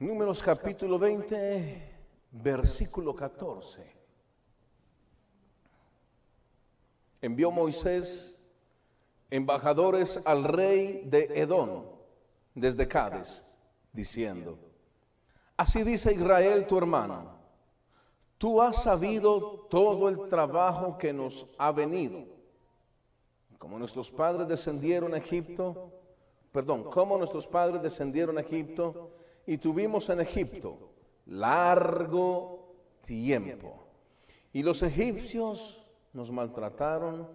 Números capítulo 20, versículo 14. Envió Moisés embajadores al rey de Edom desde Cádiz, diciendo, así dice Israel tu hermano, tú has sabido todo el trabajo que nos ha venido. Como nuestros padres descendieron a Egipto, perdón, como nuestros padres descendieron a Egipto y tuvimos en Egipto largo tiempo. Y los egipcios nos maltrataron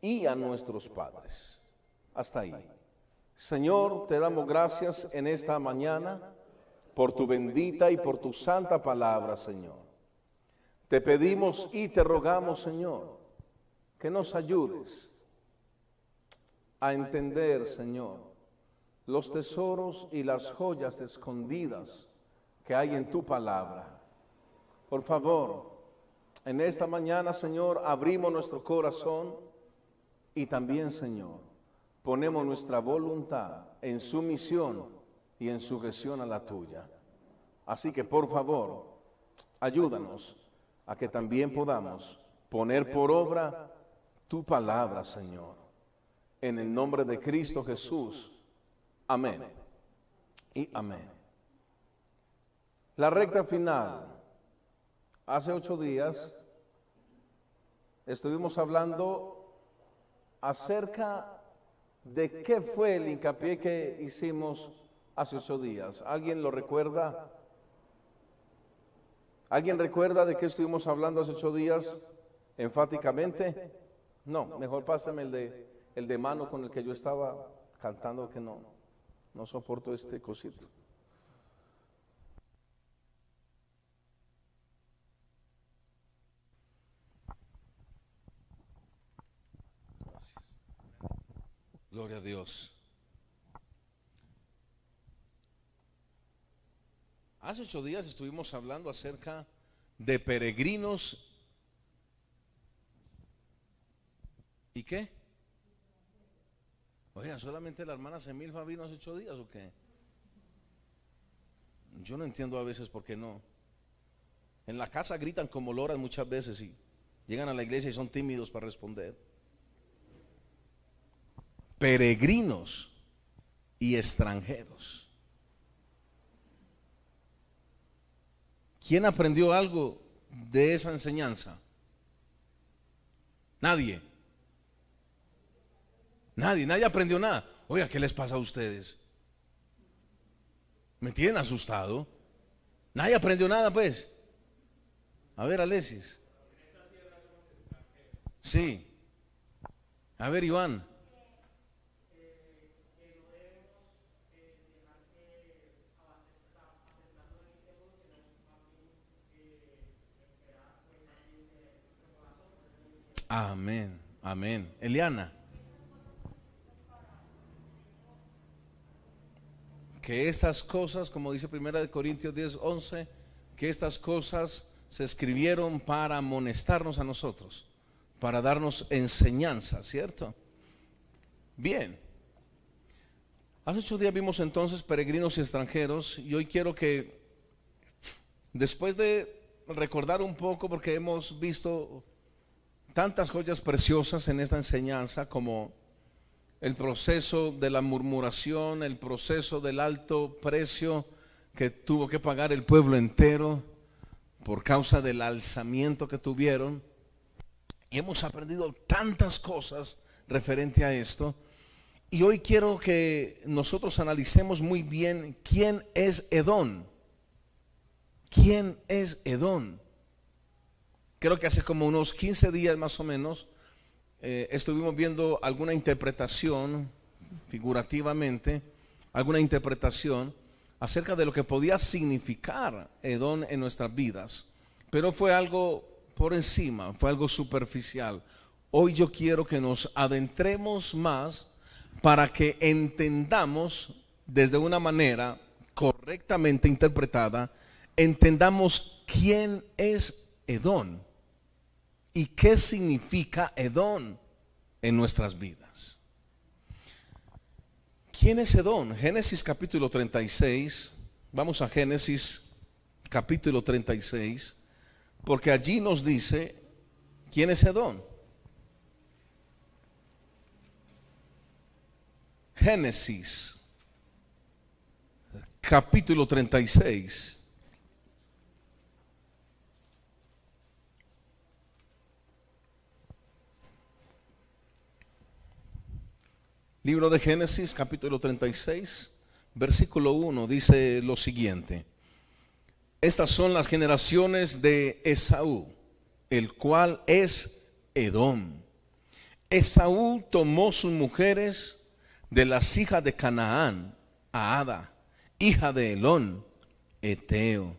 y a nuestros padres. Hasta ahí. Señor, te damos gracias en esta mañana por tu bendita y por tu santa palabra, Señor. Te pedimos y te rogamos, Señor, que nos ayudes a entender, Señor, los tesoros y las joyas escondidas que hay en tu palabra. Por favor, en esta mañana, Señor, abrimos nuestro corazón y también, Señor, ponemos nuestra voluntad en sumisión y en sujeción a la tuya. Así que, por favor, ayúdanos a que también podamos poner por obra tu palabra, Señor. En el nombre de Cristo Jesús. Amén. Y amén. La recta final Hace ocho días estuvimos hablando acerca de qué fue el hincapié que hicimos hace ocho días. ¿Alguien lo recuerda? ¿Alguien recuerda de qué estuvimos hablando hace ocho días enfáticamente? No, mejor pásame el de, el de mano con el que yo estaba cantando que no, no soporto este cosito. Gloria a Dios. Hace ocho días estuvimos hablando acerca de peregrinos. ¿Y qué? Oiga, solamente la hermana Semilfa vino hace ocho días o qué? Yo no entiendo a veces por qué no. En la casa gritan como loras muchas veces y llegan a la iglesia y son tímidos para responder peregrinos y extranjeros. ¿Quién aprendió algo de esa enseñanza? Nadie. Nadie, nadie aprendió nada. Oiga, ¿qué les pasa a ustedes? Me tienen asustado. Nadie aprendió nada, pues. A ver, Alexis. Sí. A ver, Iván. Amén, amén. Eliana. Que estas cosas, como dice Primera de Corintios 10, 11, que estas cosas se escribieron para amonestarnos a nosotros, para darnos enseñanza, ¿cierto? Bien. Hace ocho días vimos entonces peregrinos y extranjeros y hoy quiero que, después de recordar un poco, porque hemos visto tantas joyas preciosas en esta enseñanza como el proceso de la murmuración, el proceso del alto precio que tuvo que pagar el pueblo entero por causa del alzamiento que tuvieron. Y hemos aprendido tantas cosas referente a esto. Y hoy quiero que nosotros analicemos muy bien quién es Edón. ¿Quién es Edón? creo que hace como unos 15 días más o menos, eh, estuvimos viendo alguna interpretación, figurativamente, alguna interpretación acerca de lo que podía significar Edón en nuestras vidas. Pero fue algo por encima, fue algo superficial. Hoy yo quiero que nos adentremos más para que entendamos desde una manera correctamente interpretada, entendamos quién es Edón y qué significa Edón en nuestras vidas. ¿Quién es Edón? Génesis capítulo 36, Vamos a Génesis capítulo 36, porque allí nos dice quién es Edón. Génesis capítulo 36. Libro de Génesis, capítulo 36, versículo 1, dice lo siguiente. Estas son las generaciones de Esaú, el cual es Edom. Esaú tomó sus mujeres de las hijas de Canaán, a Ada, hija de Elón, Eteo,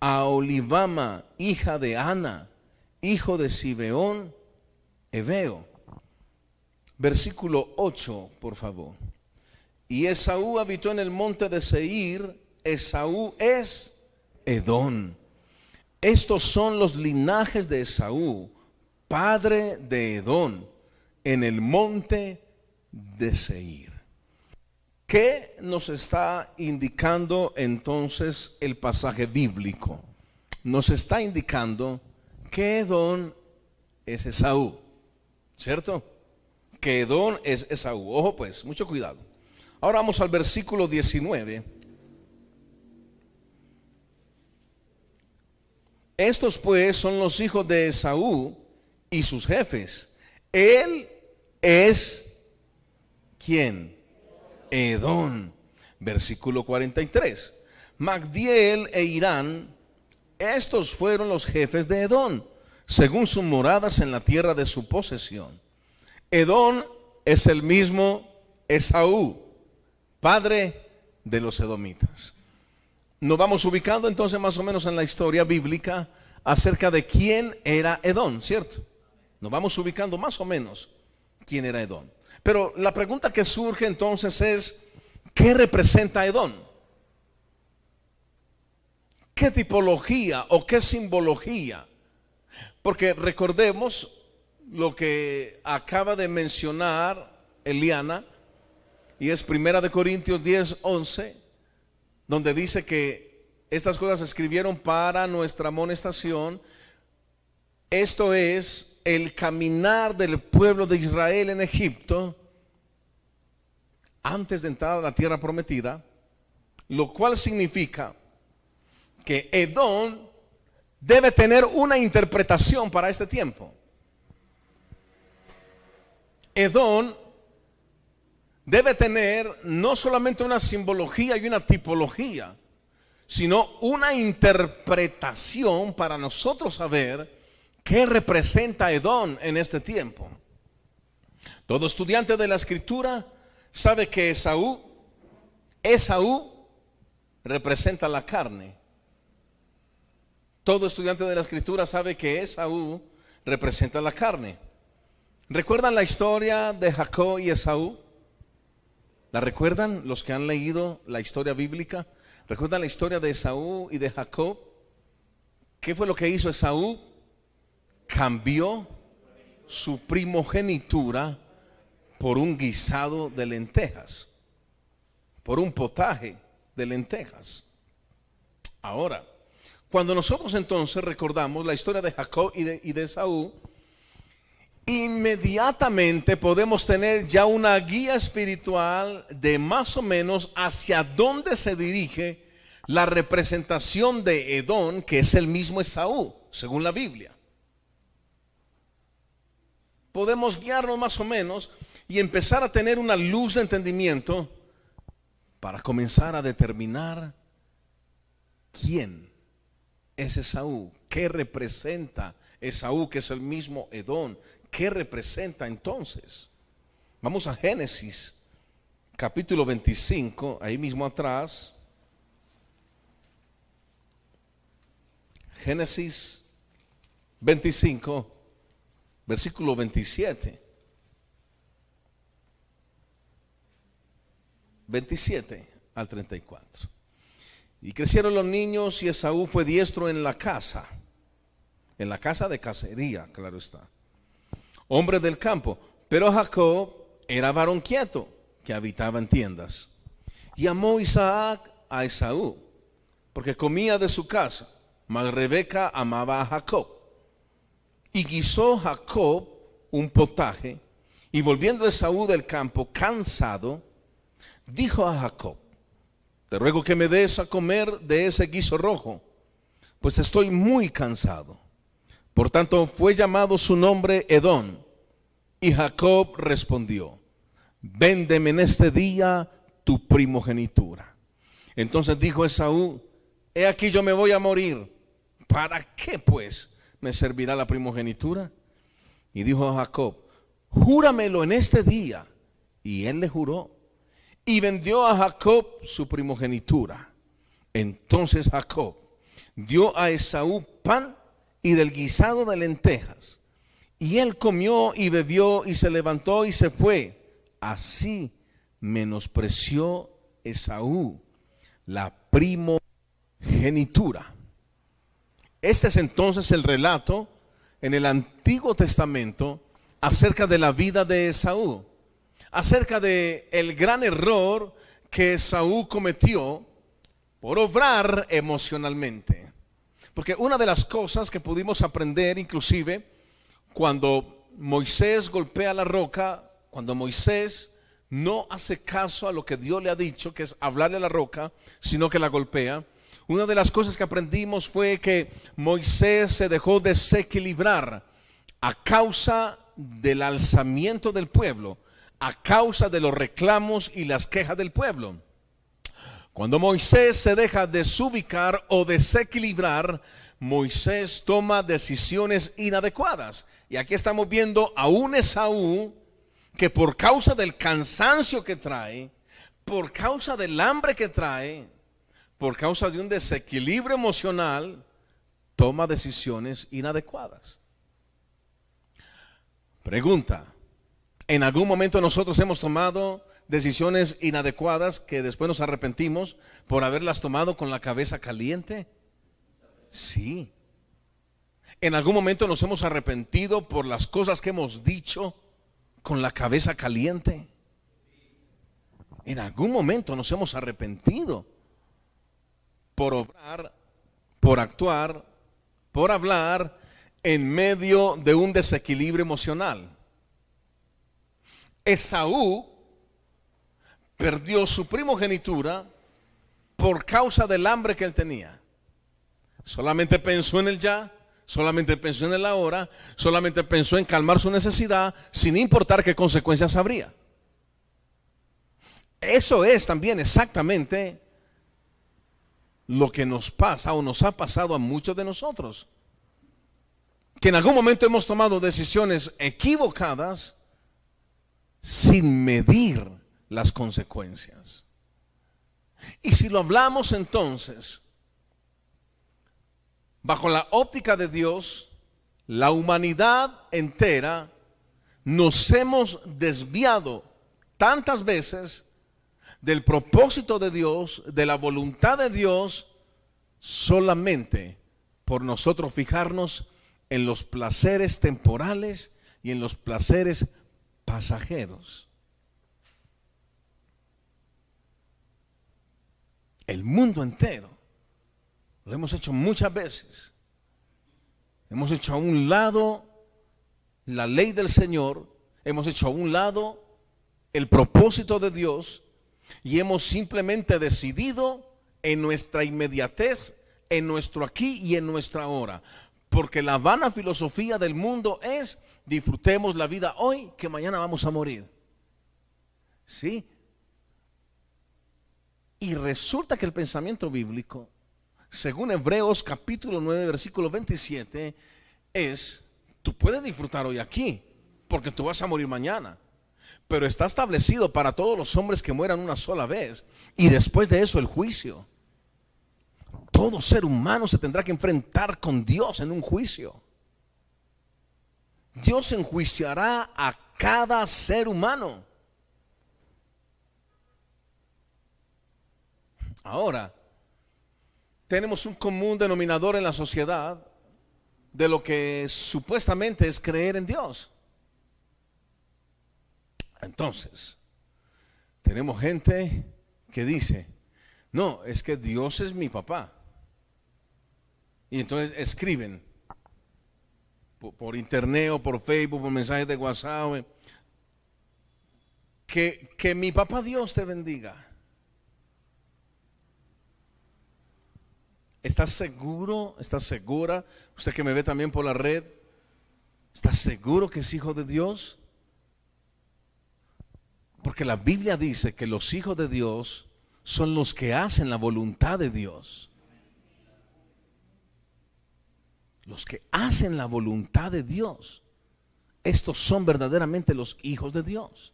a Olivama, hija de Ana, hijo de Sibeón, Eveo Versículo 8, por favor. Y Esaú habitó en el monte de Seir. Esaú es Edón. Estos son los linajes de Esaú, padre de Edón, en el monte de Seir. ¿Qué nos está indicando entonces el pasaje bíblico? Nos está indicando que Edón es Esaú, ¿cierto? Que Edón es Esaú. Ojo pues, mucho cuidado. Ahora vamos al versículo 19. Estos pues son los hijos de Esaú y sus jefes. Él es ¿quién? Edón. Versículo 43. Magdiel e Irán, estos fueron los jefes de Edón, según sus moradas en la tierra de su posesión. Edón es el mismo Esaú, padre de los edomitas. Nos vamos ubicando entonces más o menos en la historia bíblica acerca de quién era Edón, ¿cierto? Nos vamos ubicando más o menos quién era Edón. Pero la pregunta que surge entonces es, ¿qué representa Edón? ¿Qué tipología o qué simbología? Porque recordemos, lo que acaba de mencionar Eliana, y es Primera de Corintios 10, 11, donde dice que estas cosas se escribieron para nuestra amonestación. Esto es el caminar del pueblo de Israel en Egipto antes de entrar a la tierra prometida, lo cual significa que Edom debe tener una interpretación para este tiempo. Edón debe tener no solamente una simbología y una tipología, sino una interpretación para nosotros saber qué representa Edón en este tiempo. Todo estudiante de la escritura sabe que Esaú, Esaú representa la carne. Todo estudiante de la escritura sabe que Esaú representa la carne. ¿Recuerdan la historia de Jacob y Esaú? ¿La recuerdan los que han leído la historia bíblica? ¿Recuerdan la historia de Esaú y de Jacob? ¿Qué fue lo que hizo Esaú? Cambió su primogenitura por un guisado de lentejas, por un potaje de lentejas. Ahora, cuando nosotros entonces recordamos la historia de Jacob y de, y de Esaú, inmediatamente podemos tener ya una guía espiritual de más o menos hacia dónde se dirige la representación de Edón, que es el mismo Esaú, según la Biblia. Podemos guiarnos más o menos y empezar a tener una luz de entendimiento para comenzar a determinar quién es Esaú, qué representa Esaú, que es el mismo Edón, ¿Qué representa entonces? Vamos a Génesis, capítulo 25, ahí mismo atrás. Génesis 25, versículo 27. 27 al 34. Y crecieron los niños y Esaú fue diestro en la casa, en la casa de cacería, claro está hombre del campo. Pero Jacob era varón quieto, que habitaba en tiendas. Y amó Isaac a Esaú, porque comía de su casa, mas Rebeca amaba a Jacob. Y guisó Jacob un potaje, y volviendo Esaú del campo, cansado, dijo a Jacob, te ruego que me des a comer de ese guiso rojo, pues estoy muy cansado. Por tanto fue llamado su nombre Edón. Y Jacob respondió, véndeme en este día tu primogenitura. Entonces dijo Esaú, he aquí yo me voy a morir. ¿Para qué pues me servirá la primogenitura? Y dijo Jacob, júramelo en este día. Y él le juró. Y vendió a Jacob su primogenitura. Entonces Jacob dio a Esaú pan y del guisado de lentejas. Y él comió y bebió y se levantó y se fue. Así menospreció Esaú la primogenitura. Este es entonces el relato en el Antiguo Testamento acerca de la vida de Esaú, acerca de el gran error que Esaú cometió por obrar emocionalmente. Porque una de las cosas que pudimos aprender inclusive cuando Moisés golpea la roca, cuando Moisés no hace caso a lo que Dios le ha dicho, que es hablarle a la roca, sino que la golpea. Una de las cosas que aprendimos fue que Moisés se dejó desequilibrar a causa del alzamiento del pueblo, a causa de los reclamos y las quejas del pueblo. Cuando Moisés se deja desubicar o desequilibrar, Moisés toma decisiones inadecuadas. Y aquí estamos viendo a un Esaú que por causa del cansancio que trae, por causa del hambre que trae, por causa de un desequilibrio emocional, toma decisiones inadecuadas. Pregunta, ¿en algún momento nosotros hemos tomado decisiones inadecuadas que después nos arrepentimos por haberlas tomado con la cabeza caliente? Sí. ¿En algún momento nos hemos arrepentido por las cosas que hemos dicho con la cabeza caliente. En algún momento nos hemos arrepentido por obrar, por actuar, por hablar en medio de un desequilibrio emocional. Esaú perdió su primogenitura por causa del hambre que él tenía. Solamente pensó en el ya, solamente pensó en el ahora, solamente pensó en calmar su necesidad, sin importar qué consecuencias habría. Eso es también exactamente lo que nos pasa o nos ha pasado a muchos de nosotros. Que en algún momento hemos tomado decisiones equivocadas sin medir las consecuencias. Y si lo hablamos entonces bajo la óptica de Dios, la humanidad entera nos hemos desviado tantas veces del propósito de Dios, de la voluntad de Dios, solamente por nosotros fijarnos en los placeres temporales y en los placeres pasajeros. El mundo entero lo hemos hecho muchas veces. Hemos hecho a un lado la ley del Señor, hemos hecho a un lado el propósito de Dios y hemos simplemente decidido en nuestra inmediatez, en nuestro aquí y en nuestra hora. Porque la vana filosofía del mundo es disfrutemos la vida hoy que mañana vamos a morir. ¿Sí? Y resulta que el pensamiento bíblico según Hebreos capítulo 9, versículo 27, es, tú puedes disfrutar hoy aquí, porque tú vas a morir mañana. Pero está establecido para todos los hombres que mueran una sola vez. Y después de eso el juicio. Todo ser humano se tendrá que enfrentar con Dios en un juicio. Dios enjuiciará a cada ser humano. Ahora, tenemos un común denominador en la sociedad de lo que supuestamente es creer en Dios. Entonces, tenemos gente que dice, no, es que Dios es mi papá. Y entonces escriben por, internet o por Facebook, por mensajes de WhatsApp. Que, que mi papá Dios te bendiga. ¿Estás seguro? ¿Estás segura? Usted que me ve también por la red, ¿estás seguro que es hijo de Dios? Porque la Biblia dice que los hijos de Dios son los que hacen la voluntad de Dios. Los que hacen la voluntad de Dios. Estos son verdaderamente los hijos de Dios.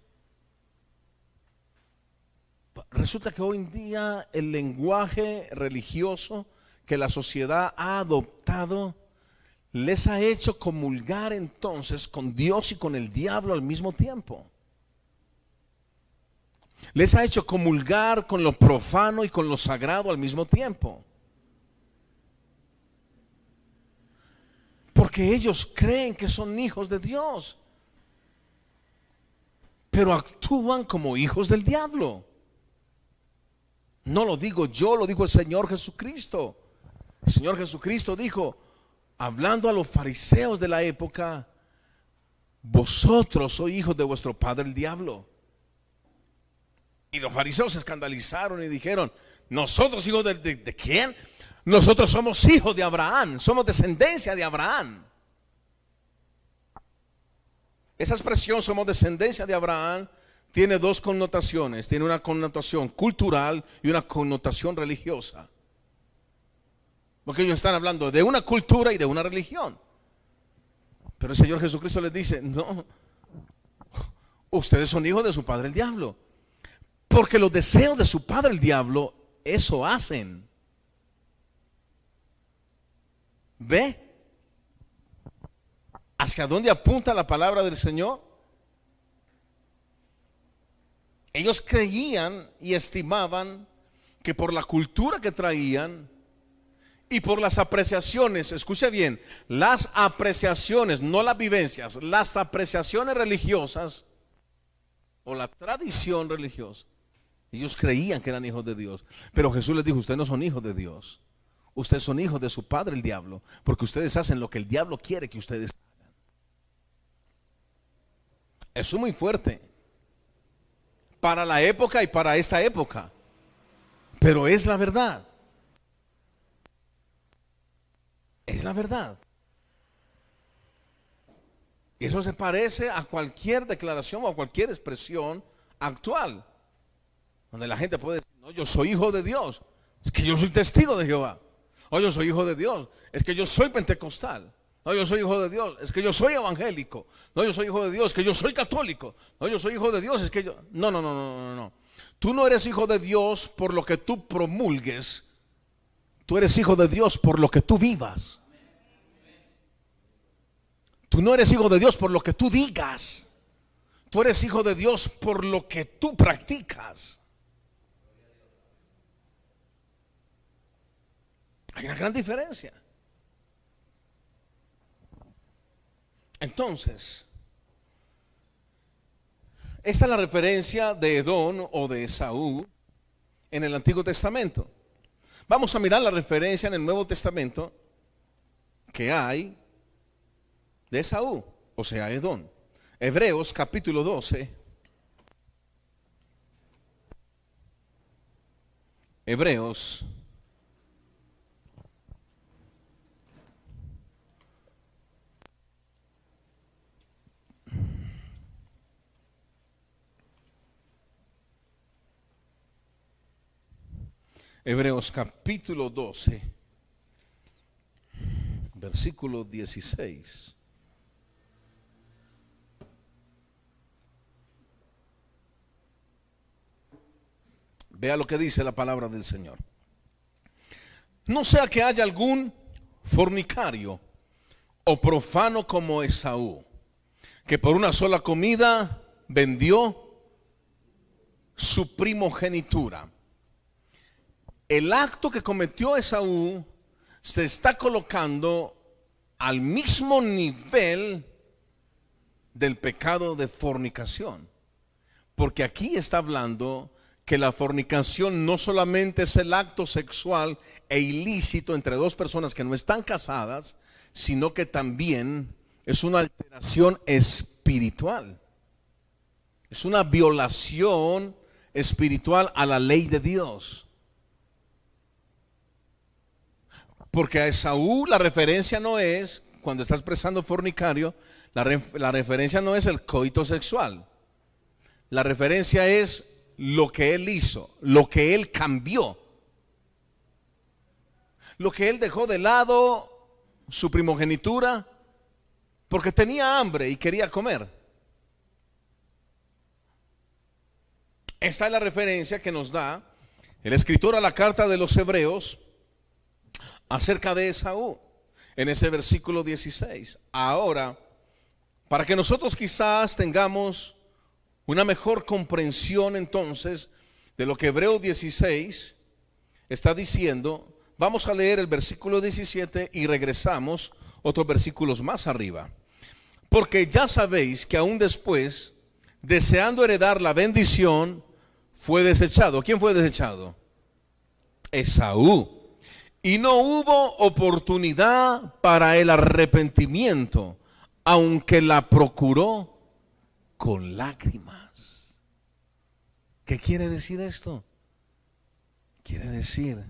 Resulta que hoy en día el lenguaje religioso que la sociedad ha adoptado les ha hecho comulgar entonces con Dios y con el diablo al mismo tiempo. Les ha hecho comulgar con lo profano y con lo sagrado al mismo tiempo. Porque ellos creen que son hijos de Dios, pero actúan como hijos del diablo. No lo digo yo, lo dijo el Señor Jesucristo. El Señor Jesucristo dijo, hablando a los fariseos de la época, vosotros sois hijos de vuestro padre el diablo. Y los fariseos se escandalizaron y dijeron, nosotros hijos de, de quién? Nosotros somos hijos de Abraham, somos descendencia de Abraham. Esa expresión, somos descendencia de Abraham, tiene dos connotaciones. Tiene una connotación cultural y una connotación religiosa. Porque ellos están hablando de una cultura y de una religión. Pero el Señor Jesucristo les dice, no, ustedes son hijos de su padre el diablo. Porque los deseos de su padre el diablo, eso hacen. ¿Ve? ¿Hacia dónde apunta la palabra del Señor? Ellos creían y estimaban que por la cultura que traían, y por las apreciaciones, escuche bien, las apreciaciones, no las vivencias, las apreciaciones religiosas o la tradición religiosa. Ellos creían que eran hijos de Dios, pero Jesús les dijo, ustedes no son hijos de Dios, ustedes son hijos de su padre el diablo, porque ustedes hacen lo que el diablo quiere que ustedes hagan. Eso es muy fuerte para la época y para esta época, pero es la verdad. Es la verdad. Y eso se parece a cualquier declaración o a cualquier expresión actual, donde la gente puede decir, no, yo soy hijo de Dios, es que yo soy testigo de Jehová, o yo soy hijo de Dios, es que yo soy pentecostal, no, yo soy hijo de Dios, es que yo soy evangélico, no, yo soy hijo de Dios, es que yo soy católico, no, yo soy hijo de Dios, es que yo... No, no, no, no, no, no. Tú no eres hijo de Dios por lo que tú promulgues, Tú eres hijo de Dios por lo que tú vivas. Tú no eres hijo de Dios por lo que tú digas. Tú eres hijo de Dios por lo que tú practicas. Hay una gran diferencia. Entonces, esta es la referencia de Edón o de Esaú en el Antiguo Testamento. Vamos a mirar la referencia en el Nuevo Testamento que hay de Esaú, o sea, Edón. Hebreos capítulo 12. Hebreos Hebreos capítulo 12, versículo 16. Vea lo que dice la palabra del Señor. No sea que haya algún fornicario o profano como Esaú, que por una sola comida vendió su primogenitura el acto que cometió Esaú se está colocando al mismo nivel del pecado de fornicación. Porque aquí está hablando que la fornicación no solamente es el acto sexual e ilícito entre dos personas que no están casadas, sino que también es una alteración espiritual. Es una violación espiritual a la ley de Dios. Porque a Esaú la referencia no es, cuando está expresando fornicario, la, la referencia no es el coito sexual. La referencia es lo que él hizo, lo que él cambió, lo que él dejó de lado su primogenitura porque tenía hambre y quería comer. Esta es la referencia que nos da el escritor a la carta de los hebreos acerca de Esaú en ese versículo 16. Ahora, para que nosotros quizás tengamos una mejor comprensión entonces de lo que Hebreo 16 está diciendo, vamos a leer el versículo 17 y regresamos otros versículos más arriba. Porque ya sabéis que aún después, deseando heredar la bendición, fue desechado. ¿Quién fue desechado? Esaú. Y no hubo oportunidad para el arrepentimiento, aunque la procuró con lágrimas. ¿Qué quiere decir esto? Quiere decir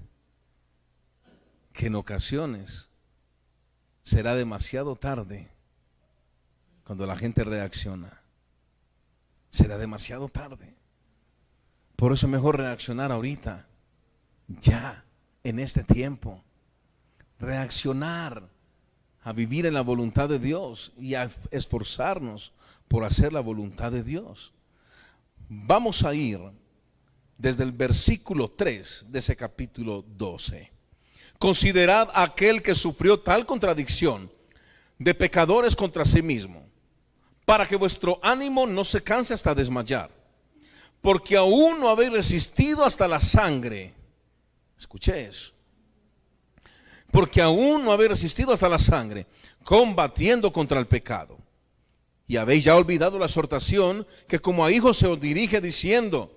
que en ocasiones será demasiado tarde cuando la gente reacciona. Será demasiado tarde. Por eso es mejor reaccionar ahorita, ya, en este tiempo. Reaccionar a vivir en la voluntad de Dios y a esforzarnos por hacer la voluntad de Dios. Vamos a ir desde el versículo 3 de ese capítulo 12. Considerad aquel que sufrió tal contradicción de pecadores contra sí mismo, para que vuestro ánimo no se canse hasta desmayar, porque aún no habéis resistido hasta la sangre. Escuché eso. Porque aún no habéis resistido hasta la sangre, combatiendo contra el pecado y habéis ya olvidado la exhortación que como a hijos se os dirige diciendo,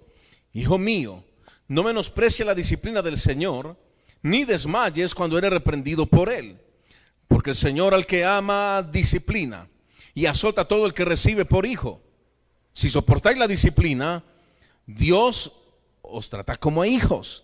Hijo mío, no menosprecie la disciplina del Señor, ni desmayes cuando eres reprendido por Él. Porque el Señor al que ama disciplina y azota a todo el que recibe por hijo. Si soportáis la disciplina, Dios os trata como a hijos.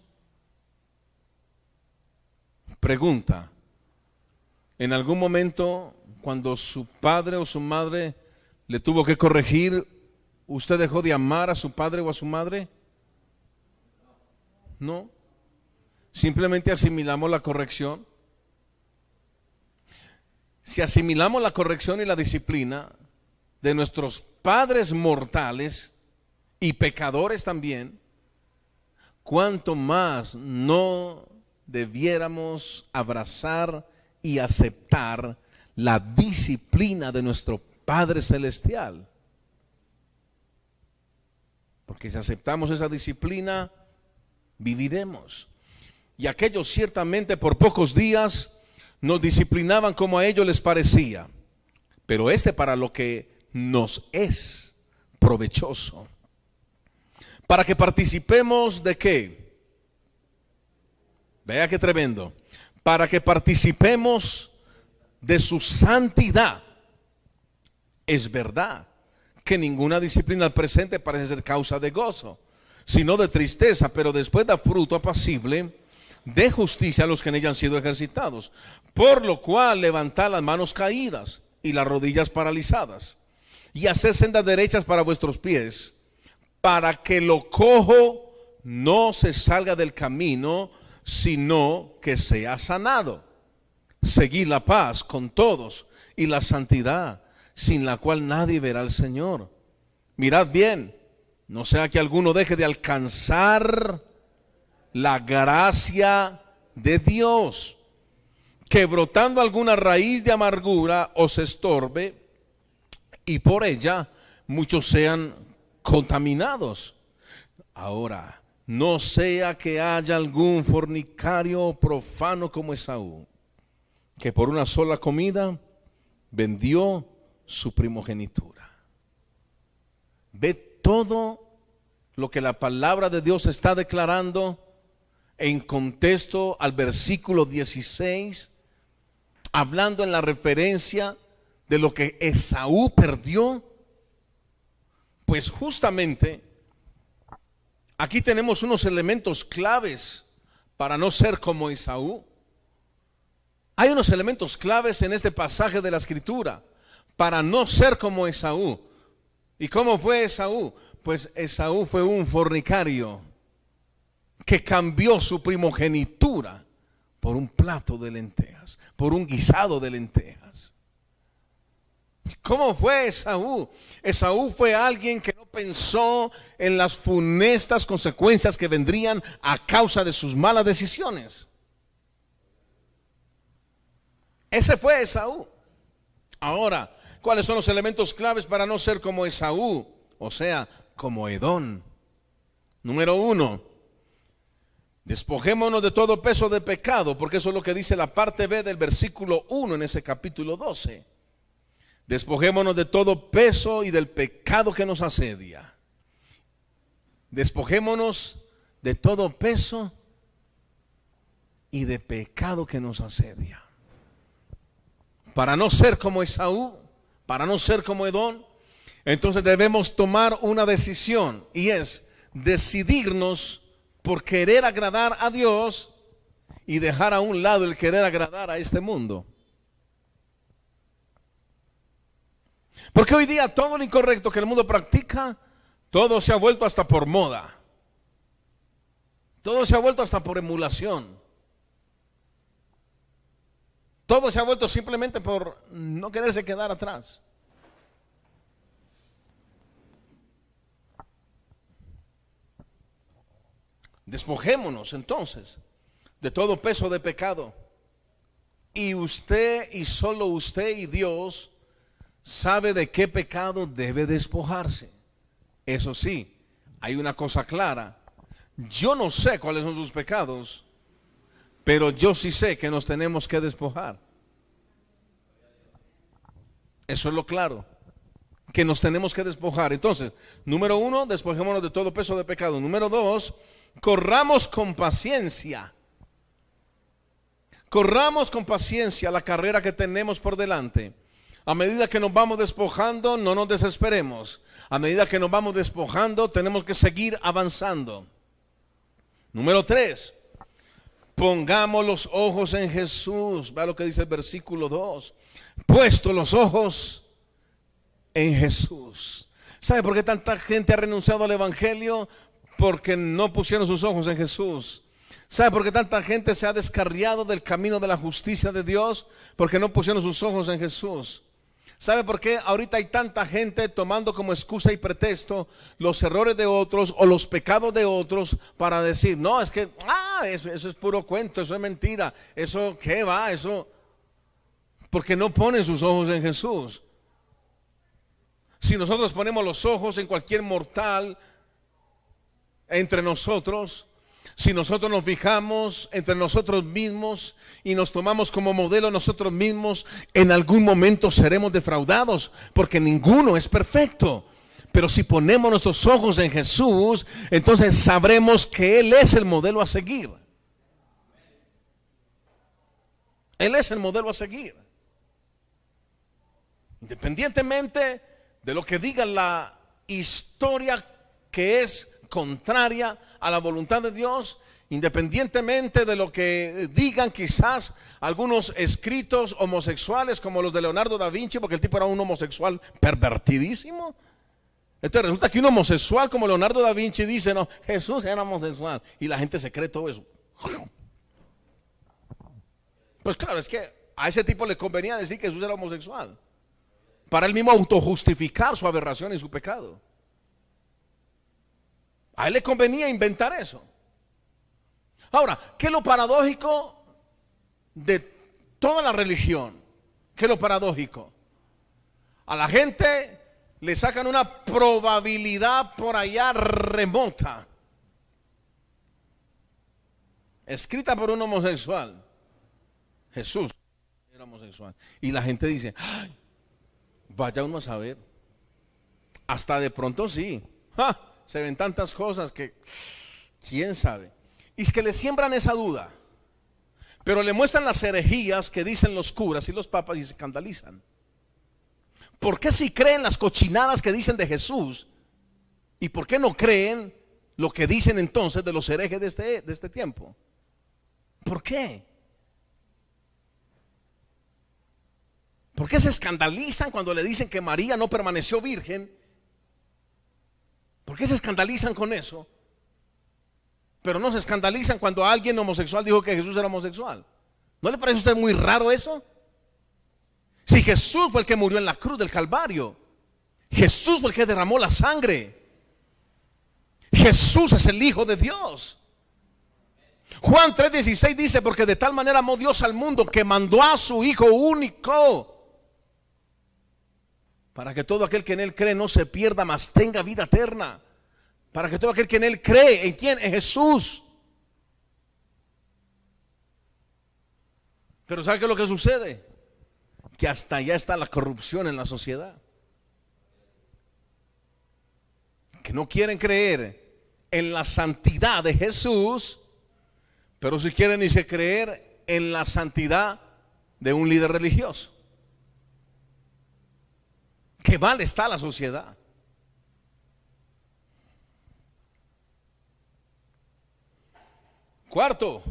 Pregunta, ¿en algún momento cuando su padre o su madre le tuvo que corregir, ¿usted dejó de amar a su padre o a su madre? No. Simplemente asimilamos la corrección. Si asimilamos la corrección y la disciplina de nuestros padres mortales y pecadores también, cuánto más no debiéramos abrazar y aceptar la disciplina de nuestro Padre Celestial. Porque si aceptamos esa disciplina, viviremos. Y aquellos ciertamente por pocos días nos disciplinaban como a ellos les parecía. Pero este para lo que nos es provechoso. Para que participemos de qué? Vea qué tremendo. Para que participemos de su santidad. Es verdad que ninguna disciplina al presente parece ser causa de gozo, sino de tristeza, pero después da fruto apacible de justicia a los que en ella han sido ejercitados. Por lo cual levantad las manos caídas y las rodillas paralizadas, y haced sendas derechas para vuestros pies, para que lo cojo no se salga del camino, sino que sea sanado. Seguid la paz con todos y la santidad, sin la cual nadie verá al Señor. Mirad bien, no sea que alguno deje de alcanzar la gracia de Dios, que brotando alguna raíz de amargura os estorbe y por ella muchos sean contaminados. Ahora, no sea que haya algún fornicario profano como Esaú, que por una sola comida vendió su primogenitura. Ve todo lo que la palabra de Dios está declarando en contexto al versículo 16, hablando en la referencia de lo que Esaú perdió. Pues justamente aquí tenemos unos elementos claves para no ser como Esaú. Hay unos elementos claves en este pasaje de la escritura para no ser como Esaú. ¿Y cómo fue Esaú? Pues Esaú fue un fornicario que cambió su primogenitura por un plato de lentejas, por un guisado de lentejas. ¿Cómo fue Esaú? Esaú fue alguien que no pensó en las funestas consecuencias que vendrían a causa de sus malas decisiones. Ese fue Esaú. Ahora, ¿cuáles son los elementos claves para no ser como Esaú? O sea, como Edón. Número uno, despojémonos de todo peso de pecado, porque eso es lo que dice la parte B del versículo 1 en ese capítulo 12. Despojémonos de todo peso y del pecado que nos asedia. Despojémonos de todo peso y de pecado que nos asedia para no ser como Esaú, para no ser como Edón, entonces debemos tomar una decisión y es decidirnos por querer agradar a Dios y dejar a un lado el querer agradar a este mundo. Porque hoy día todo lo incorrecto que el mundo practica, todo se ha vuelto hasta por moda. Todo se ha vuelto hasta por emulación. Todo se ha vuelto simplemente por no quererse quedar atrás. Despojémonos entonces de todo peso de pecado. Y usted y solo usted y Dios sabe de qué pecado debe despojarse. Eso sí, hay una cosa clara. Yo no sé cuáles son sus pecados, pero yo sí sé que nos tenemos que despojar. Eso es lo claro. Que nos tenemos que despojar. Entonces, número uno, despojémonos de todo peso de pecado. Número dos, corramos con paciencia. Corramos con paciencia la carrera que tenemos por delante. A medida que nos vamos despojando, no nos desesperemos. A medida que nos vamos despojando, tenemos que seguir avanzando. Número tres, Pongamos los ojos en Jesús. Vea lo que dice el versículo 2. Puesto los ojos en Jesús. ¿Sabe por qué tanta gente ha renunciado al Evangelio? Porque no pusieron sus ojos en Jesús. ¿Sabe por qué tanta gente se ha descarriado del camino de la justicia de Dios? Porque no pusieron sus ojos en Jesús. ¿Sabe por qué ahorita hay tanta gente tomando como excusa y pretexto los errores de otros o los pecados de otros para decir, no, es que, ah, eso, es puro cuento, eso es mentira, eso, ¿qué va? Eso, porque no ponen sus ojos en Jesús. Si nosotros ponemos los ojos en cualquier mortal entre nosotros, si nosotros nos fijamos entre nosotros mismos y nos tomamos como modelo nosotros mismos, en algún momento seremos defraudados, porque ninguno es perfecto. Pero si ponemos nuestros ojos en Jesús, entonces sabremos que Él es el modelo a seguir. Él es el modelo a seguir. Independientemente de lo que diga la historia que es contraria a la voluntad de Dios, independientemente de lo que digan quizás algunos escritos homosexuales como los de Leonardo da Vinci, porque el tipo era un homosexual pervertidísimo. Entonces resulta que un homosexual como Leonardo da Vinci dice, no, Jesús era homosexual. Y la gente se cree todo eso. Pues claro, es que a ese tipo le convenía decir que Jesús era homosexual. Para él mismo autojustificar su aberración y su pecado. A él le convenía inventar eso. Ahora, ¿qué es lo paradójico de toda la religión? ¿Qué es lo paradójico? A la gente le sacan una probabilidad por allá remota, escrita por un homosexual. Jesús era homosexual. Y la gente dice, vaya uno a saber. Hasta de pronto sí. Se ven tantas cosas que, ¿quién sabe? Y es que le siembran esa duda. Pero le muestran las herejías que dicen los curas y los papas y se escandalizan. ¿Por qué si creen las cochinadas que dicen de Jesús? ¿Y por qué no creen lo que dicen entonces de los herejes de este, de este tiempo? ¿Por qué? ¿Por qué se escandalizan cuando le dicen que María no permaneció virgen? ¿Por qué se escandalizan con eso? Pero no se escandalizan cuando alguien homosexual dijo que Jesús era homosexual. ¿No le parece a usted muy raro eso? Si Jesús fue el que murió en la cruz del Calvario, Jesús fue el que derramó la sangre. Jesús es el Hijo de Dios. Juan 3:16 dice, porque de tal manera amó Dios al mundo que mandó a su Hijo único, para que todo aquel que en Él cree no se pierda, mas tenga vida eterna. Para que todo aquel que en Él cree, ¿en quién? En Jesús. Pero ¿sabe qué es lo que sucede? que hasta allá está la corrupción en la sociedad. Que no quieren creer en la santidad de Jesús, pero si quieren ni se creer en la santidad de un líder religioso. Que mal está la sociedad. Cuarto,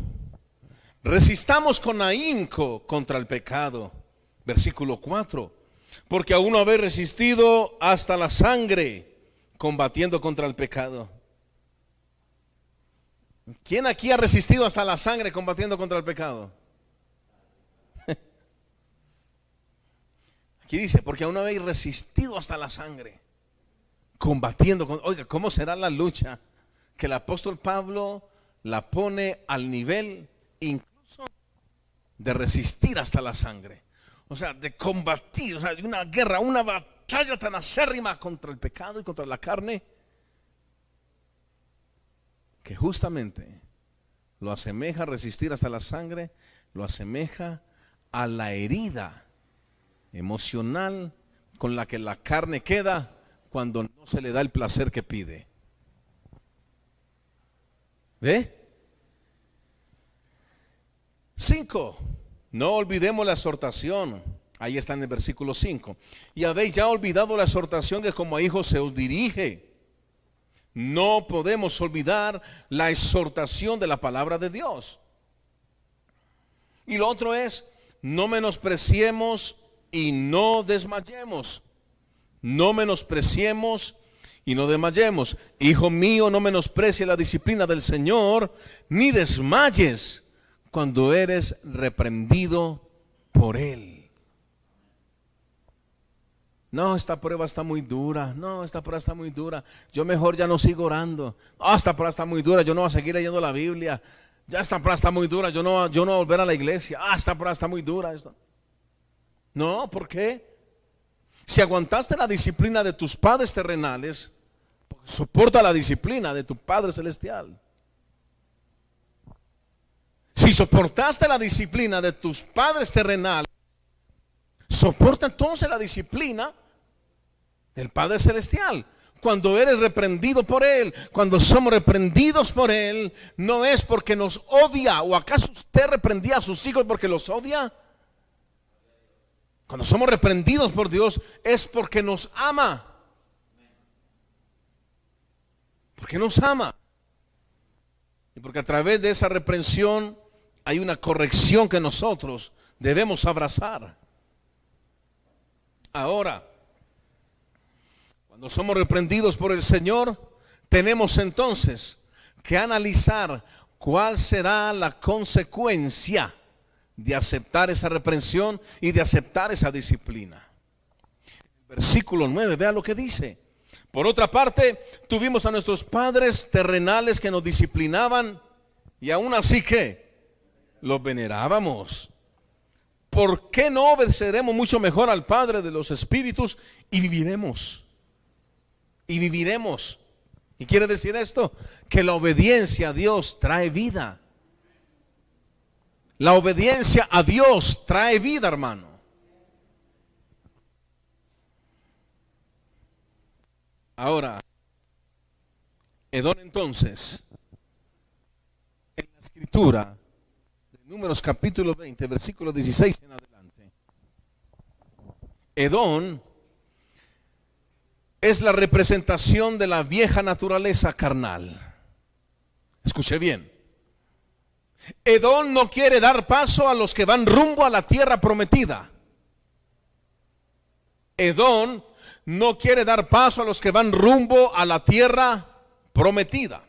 resistamos con ahínco contra el pecado. Versículo 4. Porque aún no habéis resistido hasta la sangre combatiendo contra el pecado. ¿Quién aquí ha resistido hasta la sangre combatiendo contra el pecado? Aquí dice, porque aún habéis resistido hasta la sangre combatiendo con... Oiga, ¿cómo será la lucha? Que el apóstol Pablo la pone al nivel incluso de resistir hasta la sangre o sea, de combatir, o sea, de una guerra, una batalla tan acérrima contra el pecado y contra la carne, que justamente lo asemeja a resistir hasta la sangre, lo asemeja a la herida emocional con la que la carne queda cuando no se le da el placer que pide. ¿Ve? Cinco. No olvidemos la exhortación. Ahí está en el versículo 5. Y habéis ya olvidado la exhortación que como a hijos se os dirige. No podemos olvidar la exhortación de la palabra de Dios. Y lo otro es, no menospreciemos y no desmayemos. No menospreciemos y no desmayemos. Hijo mío, no menosprecie la disciplina del Señor, ni desmayes cuando eres reprendido por Él. No, esta prueba está muy dura. No, esta prueba está muy dura. Yo mejor ya no sigo orando. Ah, esta prueba está muy dura. Yo no voy a seguir leyendo la Biblia. Ya esta prueba está muy dura. Yo no, yo no voy a volver a la iglesia. Ah, esta prueba está muy dura. No, ¿por qué? Si aguantaste la disciplina de tus padres terrenales, soporta la disciplina de tu Padre celestial. Si soportaste la disciplina de tus padres terrenales, soporta entonces la disciplina del Padre Celestial. Cuando eres reprendido por Él, cuando somos reprendidos por Él, no es porque nos odia. ¿O acaso usted reprendía a sus hijos porque los odia? Cuando somos reprendidos por Dios es porque nos ama. Porque nos ama. Y porque a través de esa reprensión hay una corrección que nosotros debemos abrazar. Ahora, cuando somos reprendidos por el Señor, tenemos entonces que analizar cuál será la consecuencia de aceptar esa reprensión y de aceptar esa disciplina. Versículo 9, vea lo que dice. Por otra parte, tuvimos a nuestros padres terrenales que nos disciplinaban Y aún así que los venerábamos. ¿Por qué no obedeceremos mucho mejor al Padre de los Espíritus y viviremos? Y viviremos. ¿Y quiere decir esto? Que la obediencia a Dios trae vida. La obediencia a Dios trae vida, hermano. Ahora, Edón entonces, en la escritura, de Números capítulo 20, versículo 16 en adelante, Edón es la representación de la vieja naturaleza carnal. Escuche bien. Edón no quiere dar paso a los que van rumbo a la tierra prometida. Edón no quiere dar paso a los que van rumbo a la tierra prometida.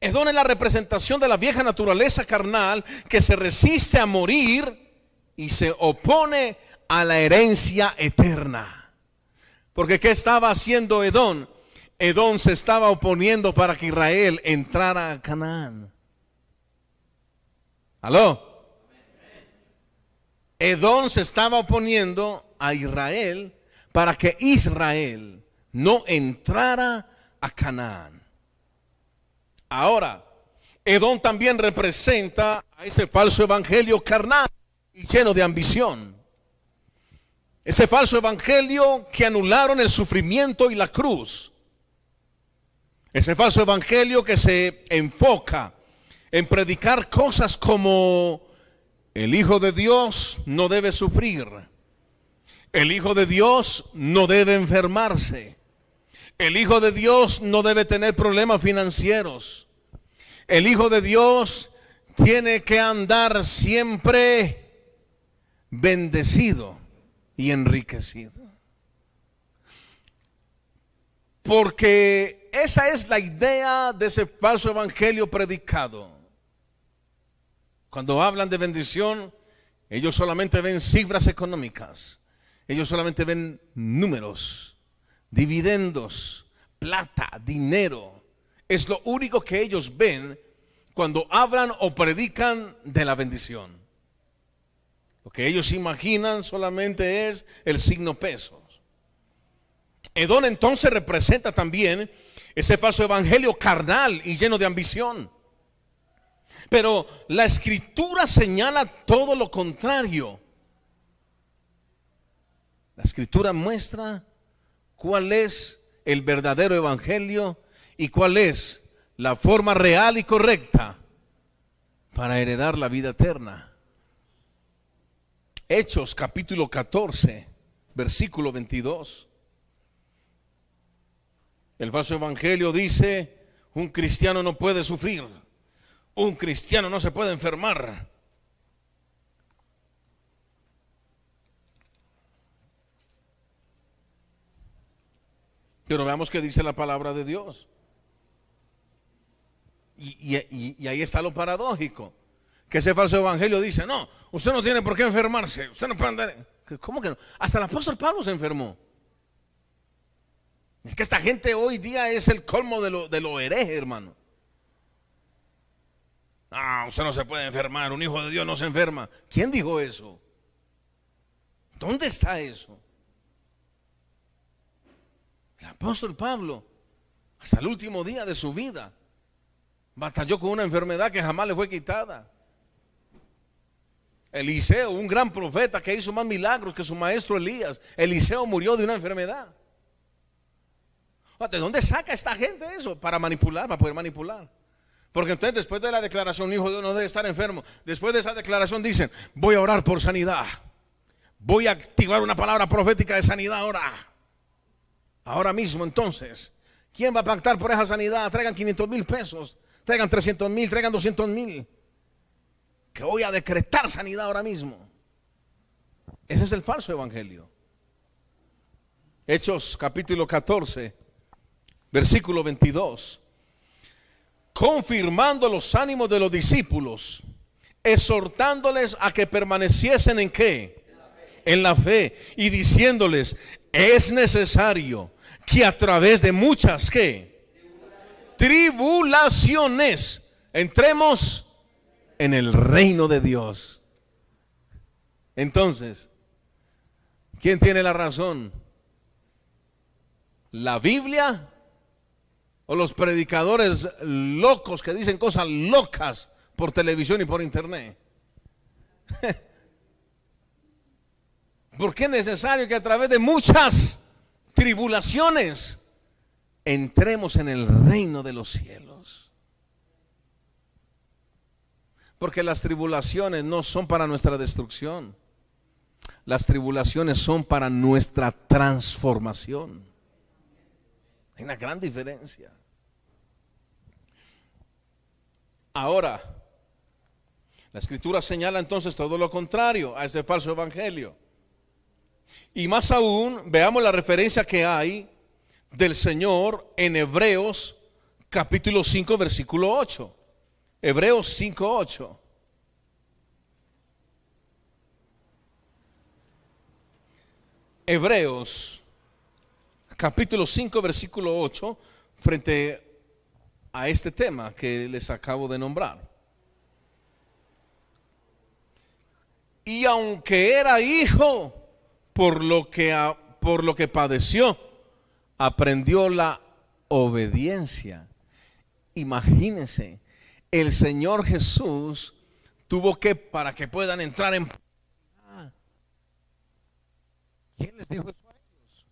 Edón es la representación de la vieja naturaleza carnal que se resiste a morir y se opone a la herencia eterna. Porque ¿qué estaba haciendo Edón? Edón se estaba oponiendo para que Israel entrara a Canaán. ¿Aló? Edón se estaba oponiendo a Israel para que Israel no entrara a Canaán. Ahora, Edón también representa a ese falso evangelio carnal y lleno de ambición. Ese falso evangelio que anularon el sufrimiento y la cruz. Ese falso evangelio que se enfoca en predicar cosas como el Hijo de Dios no debe sufrir, el Hijo de Dios no debe enfermarse, el Hijo de Dios no debe tener problemas financieros, el Hijo de Dios tiene que andar siempre bendecido y enriquecido. Porque esa es la idea de ese falso evangelio predicado. Cuando hablan de bendición, ellos solamente ven cifras económicas. Ellos solamente ven números, dividendos, plata, dinero. Es lo único que ellos ven cuando hablan o predican de la bendición. Lo que ellos imaginan solamente es el signo pesos. Edón entonces representa también ese falso evangelio carnal y lleno de ambición. Pero la escritura señala todo lo contrario. La escritura muestra cuál es el verdadero evangelio y cuál es la forma real y correcta para heredar la vida eterna. Hechos capítulo 14, versículo 22. El falso evangelio dice, un cristiano no puede sufrir un cristiano no se puede enfermar. Pero veamos qué dice la palabra de Dios. Y, ahí está lo paradójico. Que ese falso evangelio dice, no, usted no tiene por qué enfermarse, usted no puede andar... ¿Cómo que no? Hasta el apóstol Pablo se enfermó. Es que esta gente hoy día es el colmo de lo, de lo hereje, hermano. Ah, usted no se puede enfermar, un hijo de Dios no se enferma. ¿Quién dijo eso? ¿Dónde está eso? El apóstol Pablo, hasta el último día de su vida, batalló con una enfermedad que jamás le fue quitada. Eliseo, un gran profeta que hizo más milagros que su maestro Elías, Eliseo murió de una enfermedad. ¿De dónde saca esta gente eso? Para manipular, para poder manipular. Porque entonces después de la declaración, hijo de Dios no debe estar enfermo. Después de esa declaración dicen, voy a orar por sanidad. Voy a activar una palabra profética de sanidad ahora. Ahora mismo entonces. ¿Quién va a pactar por esa sanidad? Traigan 500 mil pesos. Traigan 300 mil, traigan 200 mil. Que voy a decretar sanidad ahora mismo. Ese es el falso evangelio. Hechos capítulo 14, versículo 22 confirmando los ánimos de los discípulos, exhortándoles a que permaneciesen en qué? En la fe y diciéndoles, es necesario que a través de muchas que tribulaciones, entremos en el reino de Dios. Entonces, ¿quién tiene la razón? ¿La Biblia o los predicadores locos que dicen cosas locas por televisión y por internet? ¿Por qué es necesario que a través de muchas tribulaciones entremos en el reino de los cielos? Porque las tribulaciones no son para nuestra destrucción. Las tribulaciones son para nuestra transformación. Hay una gran diferencia. Ahora, la escritura señala entonces todo lo contrario a ese falso evangelio. Y más aún, veamos la referencia que hay del Señor en Hebreos capítulo 5 versículo 8. Hebreos 5, 8. Hebreos capítulo 5 versículo 8 frente a este tema que les acabo de nombrar. Y aunque era hijo, por lo que, por lo que padeció, aprendió la obediencia. Imagínense, el Señor Jesús tuvo que, para que puedan entrar en... ¿Quién les dijo eso a ellos?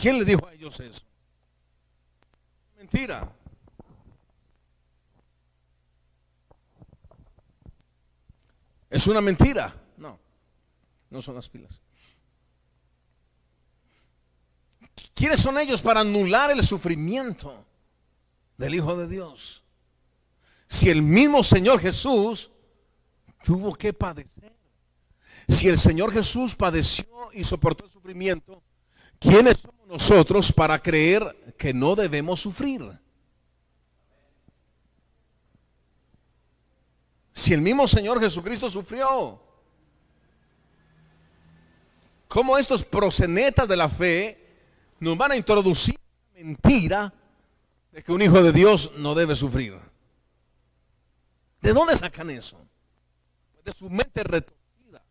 ¿Quién les dijo a ellos eso? Mentira. Es una mentira. No, no son las pilas. ¿Quiénes son ellos para anular el sufrimiento del Hijo de Dios? Si el mismo Señor Jesús tuvo que padecer. Si el Señor Jesús padeció y soportó el sufrimiento, ¿quiénes somos nosotros para creer que no debemos sufrir? Si el mismo Señor Jesucristo sufrió, ¿cómo estos prosenetas de la fe nos van a introducir la mentira de que un hijo de Dios no debe sufrir? ¿De dónde sacan eso? De su mente retorcida.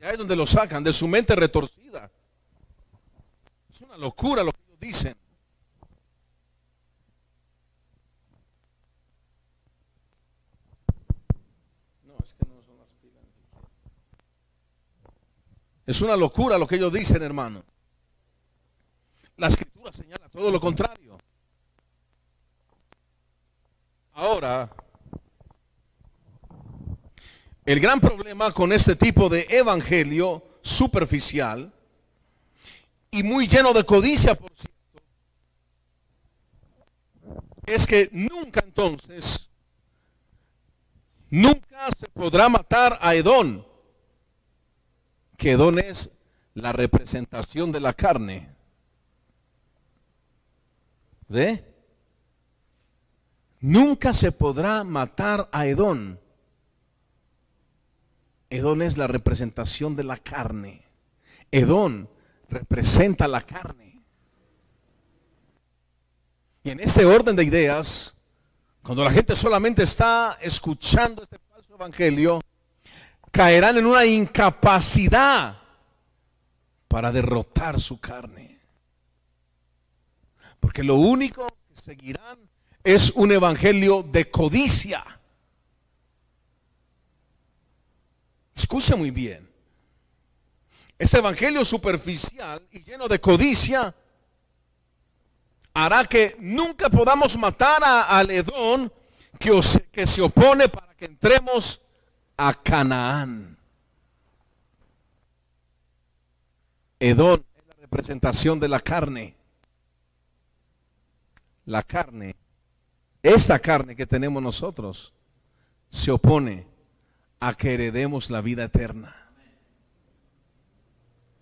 Ya es donde lo sacan, de su mente retorcida. Es una locura lo que ellos dicen. Es una locura lo que ellos dicen, hermano. La escritura señala todo lo contrario. Ahora, el gran problema con este tipo de evangelio superficial y muy lleno de codicia, por cierto, es que nunca entonces, nunca se podrá matar a Edón que Edón es la representación de la carne. ¿Ve? Nunca se podrá matar a Edón. Edón es la representación de la carne. Edón representa la carne. Y en este orden de ideas, cuando la gente solamente está escuchando este falso evangelio, caerán en una incapacidad para derrotar su carne. Porque lo único que seguirán es un evangelio de codicia. Escucha muy bien. Este evangelio superficial y lleno de codicia hará que nunca podamos matar a, al Edón que, que se opone para que entremos a Canaán. Edón es la representación de la carne. La carne, esta carne que tenemos nosotros, se opone a que heredemos la vida eterna.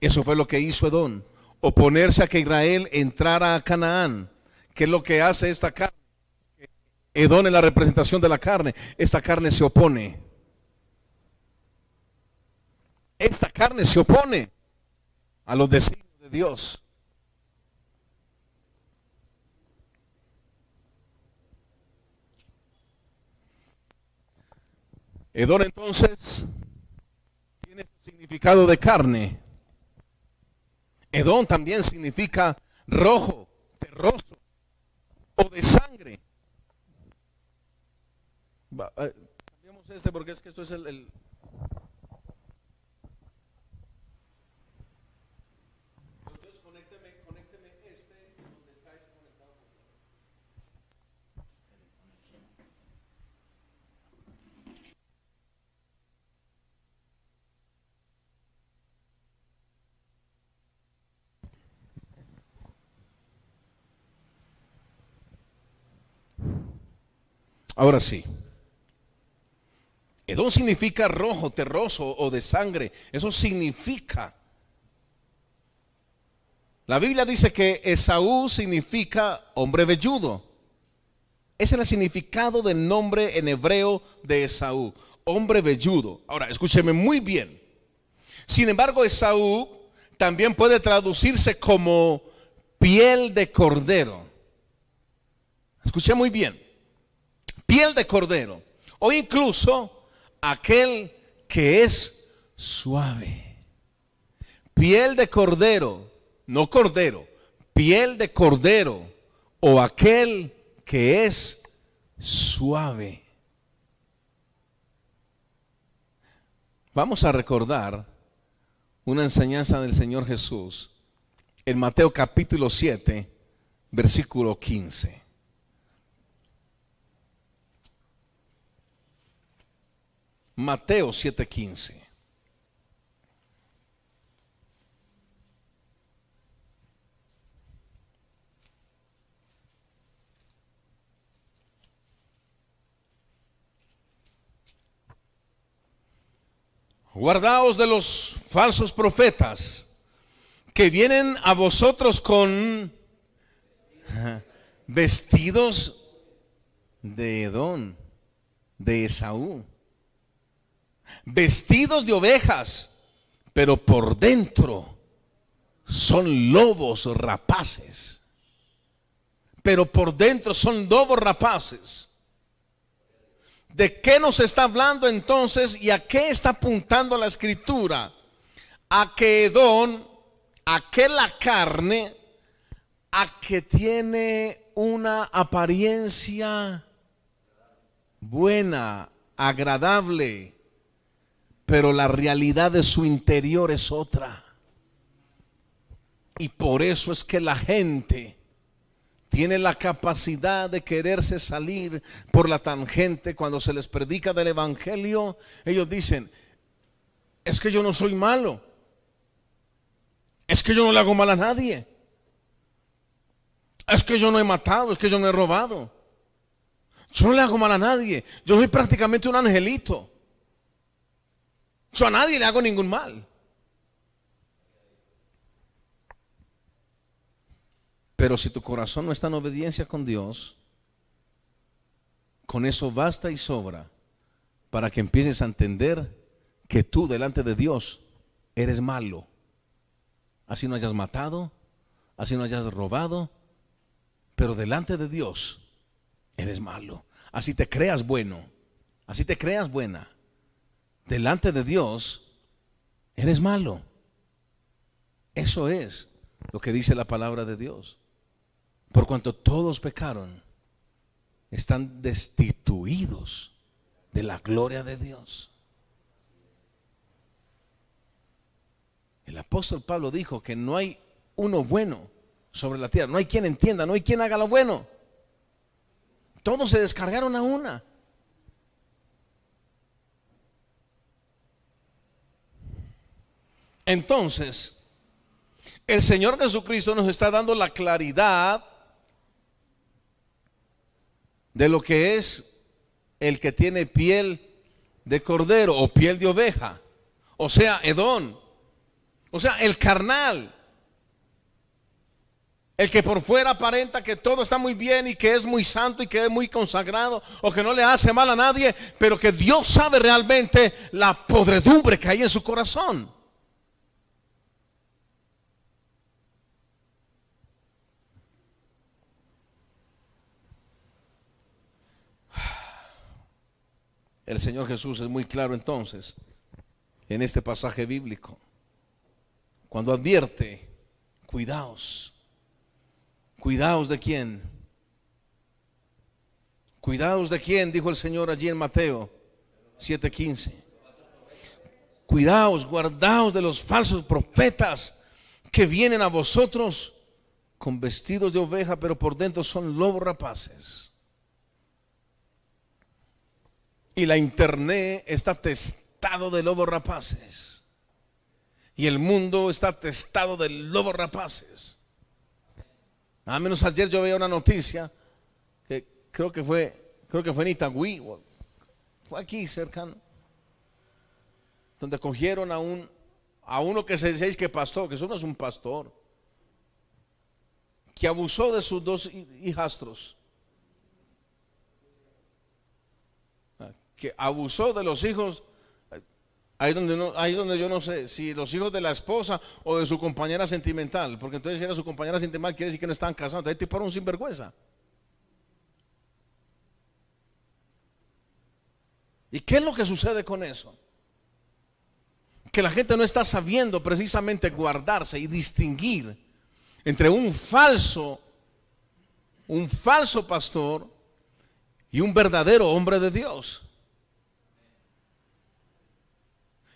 Eso fue lo que hizo Edom, oponerse a que Israel entrara a Canaán, que es lo que hace esta carne. Edom es la representación de la carne. Esta carne se opone. Esta carne se opone a los designios de Dios. Edón entonces tiene significado de carne, Edom también significa rojo, terroso o de sangre. Eh, cambiamos este porque es que esto es el Ahora sí. Edom significa rojo, terroso o de sangre. Eso significa. La Biblia dice que Esaú significa hombre velludo. Ese es el significado del nombre en hebreo de Esaú, hombre velludo. Ahora, escúcheme muy bien. Sin embargo, Esaú también puede traducirse como piel de cordero. Escuche muy bien piel de cordero, o incluso aquel que es suave. Piel de cordero, no cordero, piel de cordero, o aquel que es suave. Vamos a recordar una enseñanza del Señor Jesús en Mateo capítulo 7, versículo 15. Mateo 7:15. Guardaos de los falsos profetas que vienen a vosotros con vestidos de Edón, de Esaú vestidos de ovejas, pero por dentro son lobos rapaces. Pero por dentro son lobos rapaces. ¿De qué nos está hablando entonces y a qué está apuntando la escritura? A que Edón, a que la carne, a que tiene una apariencia buena, agradable, pero la realidad de su interior es otra. Y por eso es que la gente tiene la capacidad de quererse salir por la tangente cuando se les predica del Evangelio. Ellos dicen, es que yo no soy malo. Es que yo no le hago mal a nadie. Es que yo no he matado, es que yo no he robado. Yo no le hago mal a nadie. Yo soy prácticamente un angelito. Yo a nadie le hago ningún mal. Pero si tu corazón no está en obediencia con Dios, con eso basta y sobra para que empieces a entender que tú delante de Dios eres malo. Así no hayas matado, así no hayas robado, pero delante de Dios eres malo. Así te creas bueno, así te creas buena delante de Dios, eres malo. Eso es lo que dice la palabra de Dios. Por cuanto todos pecaron, están destituidos de la gloria de Dios. El apóstol Pablo dijo que no hay uno bueno sobre la tierra, no hay quien entienda, no hay quien haga lo bueno. Todos se descargaron a una. Entonces, el Señor Jesucristo nos está dando la claridad de lo que es el que tiene piel de cordero o piel de oveja, o sea, Edón, o sea, el carnal, el que por fuera aparenta que todo está muy bien y que es muy santo y que es muy consagrado o que no le hace mal a nadie, pero que Dios sabe realmente la podredumbre que hay en su corazón. El Señor Jesús es muy claro entonces en este pasaje bíblico. Cuando advierte, cuidaos. Cuidaos de quién? Cuidaos de quién, dijo el Señor allí en Mateo 7:15. Cuidaos, guardaos de los falsos profetas que vienen a vosotros con vestidos de oveja, pero por dentro son lobos rapaces. Y la internet está testado de lobos rapaces. Y el mundo está testado de lobos rapaces. A menos ayer yo veía una noticia que creo que fue, creo que fue en Itagüí, fue aquí cercano, donde cogieron a un a uno que se dice que pastor, que eso no es un pastor, que abusó de sus dos hijastros, ah, que abusó de los hijos, ahí donde, no, ahí donde yo no sé si los hijos de la esposa o de su compañera sentimental, porque entonces si era su compañera sentimental quiere decir que no estaban casados, entonces tipo era un sinvergüenza. ¿Y qué es lo que sucede con eso? que la gente no está sabiendo precisamente guardarse y distinguir entre un falso, un falso pastor y un verdadero hombre de Dios.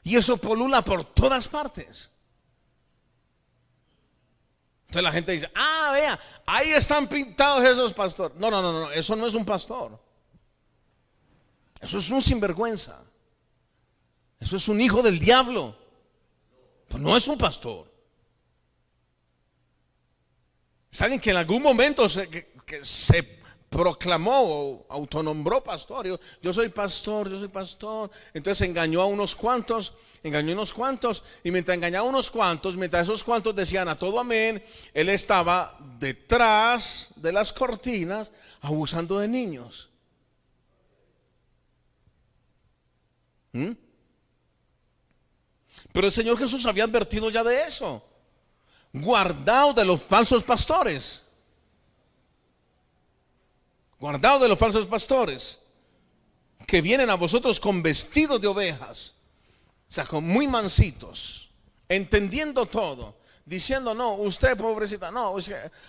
Y eso polula por todas partes. Entonces la gente dice, ah, vea, ahí están pintados esos pastores. No, no, no, no, eso no es un pastor. Eso es un sinvergüenza. Eso es un hijo del diablo. Pues no es un pastor. Saben que en algún momento se, proclamó autonombró pastor. Yo, soy pastor, yo soy pastor. Entonces engañó a unos cuantos, engañó a unos cuantos. Y mientras engañaba a unos cuantos, mientras esos cuantos decían a todo amén, él estaba detrás de las cortinas abusando de niños. ¿Mm? Pero el Señor Jesús había advertido ya de eso. Guardaos de los falsos pastores. Guardaos de los falsos pastores que vienen a vosotros con vestidos de ovejas, o sea, con muy mansitos, entendiendo todo, diciendo, no, usted pobrecita, no,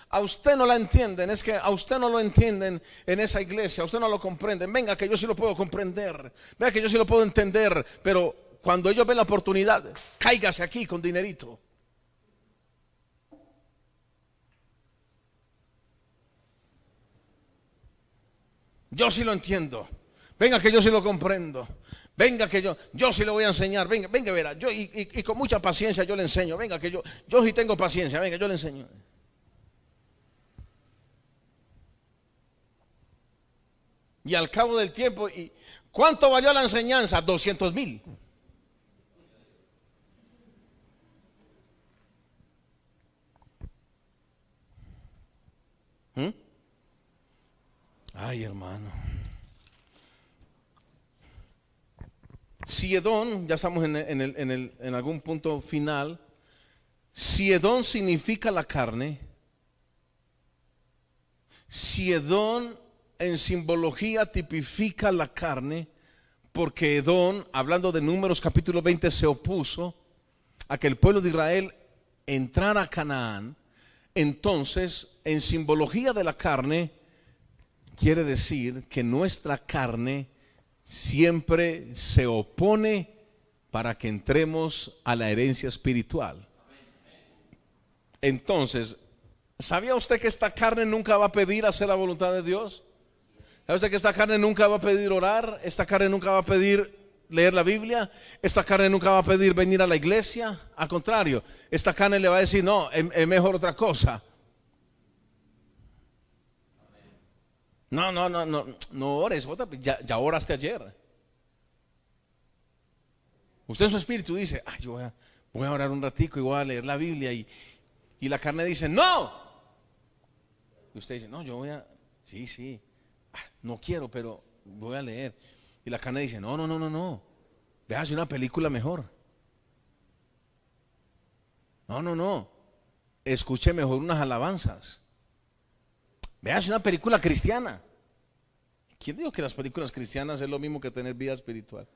a usted no la entienden, es que a usted no lo entienden en esa iglesia, a usted no lo comprenden, venga que yo sí lo puedo comprender, venga que yo sí lo puedo entender, pero cuando ellos ven la oportunidad, cáigase aquí con dinerito. Yo sí lo entiendo. Venga que yo sí lo comprendo. Venga que yo, yo sí lo voy a enseñar. Venga, venga, verá. Yo y, con mucha paciencia yo le enseño. Venga que yo, yo sí tengo paciencia. Venga, yo le enseño. Y al cabo del tiempo, ¿y cuánto valió la enseñanza? 200 mil. ¿Mm? Ay, hermano. Si Edón, ya estamos en, en, algún punto final, si Edón significa la carne, si Edón en simbología tipifica la carne, porque Edón, hablando de números capítulo 20, se opuso a que el pueblo de Israel entrara a Canaán, entonces, en simbología de la carne, quiere decir que nuestra carne siempre se opone para que entremos a la herencia espiritual. Entonces, ¿sabía usted que esta carne nunca va a pedir hacer la voluntad de Dios? ¿Sabía usted que esta carne nunca va a pedir orar? ¿Esta carne nunca va a pedir leer la Biblia, esta carne nunca va a pedir venir a la iglesia. Al contrario, esta carne le va a decir, no, es, mejor otra cosa. No, no, no, no, no ores, ya, ya oraste ayer. Usted en su espíritu dice, ay, yo voy a, voy a orar un ratico y voy a leer la Biblia y, y la carne dice, no. Y usted dice, no, yo voy a, sí, sí, ah, no quiero, pero voy a leer. Y la carne dice, no, no, no, no, no. Véase una película mejor. No, no, no. Escuche mejor unas alabanzas. Véase una película cristiana. ¿Quién dijo que las películas cristianas es lo mismo que tener vida espiritual?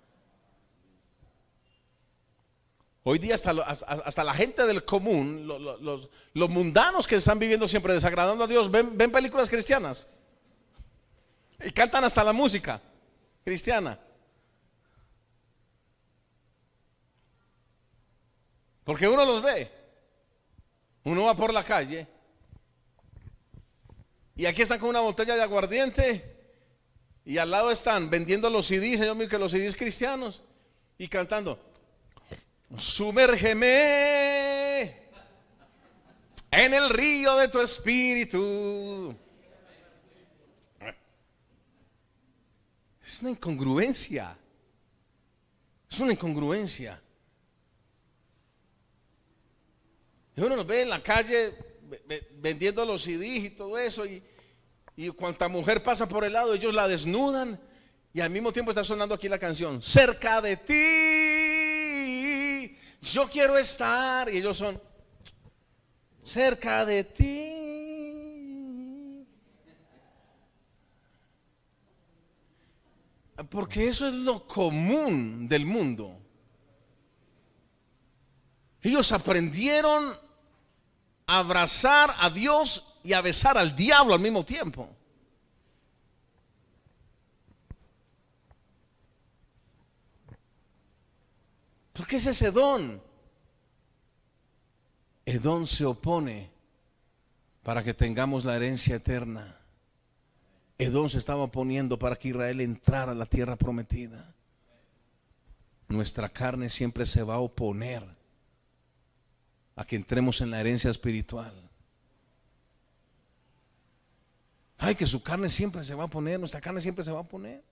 Hoy día hasta, hasta, la gente del común, los, los, mundanos que están viviendo siempre desagradando a Dios, ven, ven películas cristianas. Y cantan hasta la música cristiana. Porque uno los ve. Uno va por la calle. Y aquí están con una botella de aguardiente. Y al lado están vendiendo los CDs, Señor mío, que los CDs cristianos. Y cantando. Sumérgeme en el río de tu espíritu. Es una incongruencia. Es una incongruencia. Y uno nos ve en la calle vendiendo los CDs y todo eso. Y, y cuanta mujer pasa por el lado, ellos la desnudan. Y al mismo tiempo está sonando aquí la canción. Cerca de ti yo quiero estar, y ellos son cerca de ti. Porque eso es lo común del mundo. Ellos aprendieron a abrazar a Dios y a besar al diablo al mismo tiempo. Porque es ese don. Edón se opone para que tengamos la herencia eterna. Edón se estaba oponiendo para que Israel entrara a la tierra prometida. Nuestra carne siempre se va a oponer a que entremos en la herencia espiritual. Ay, que su carne siempre se va a poner, nuestra carne siempre se va a poner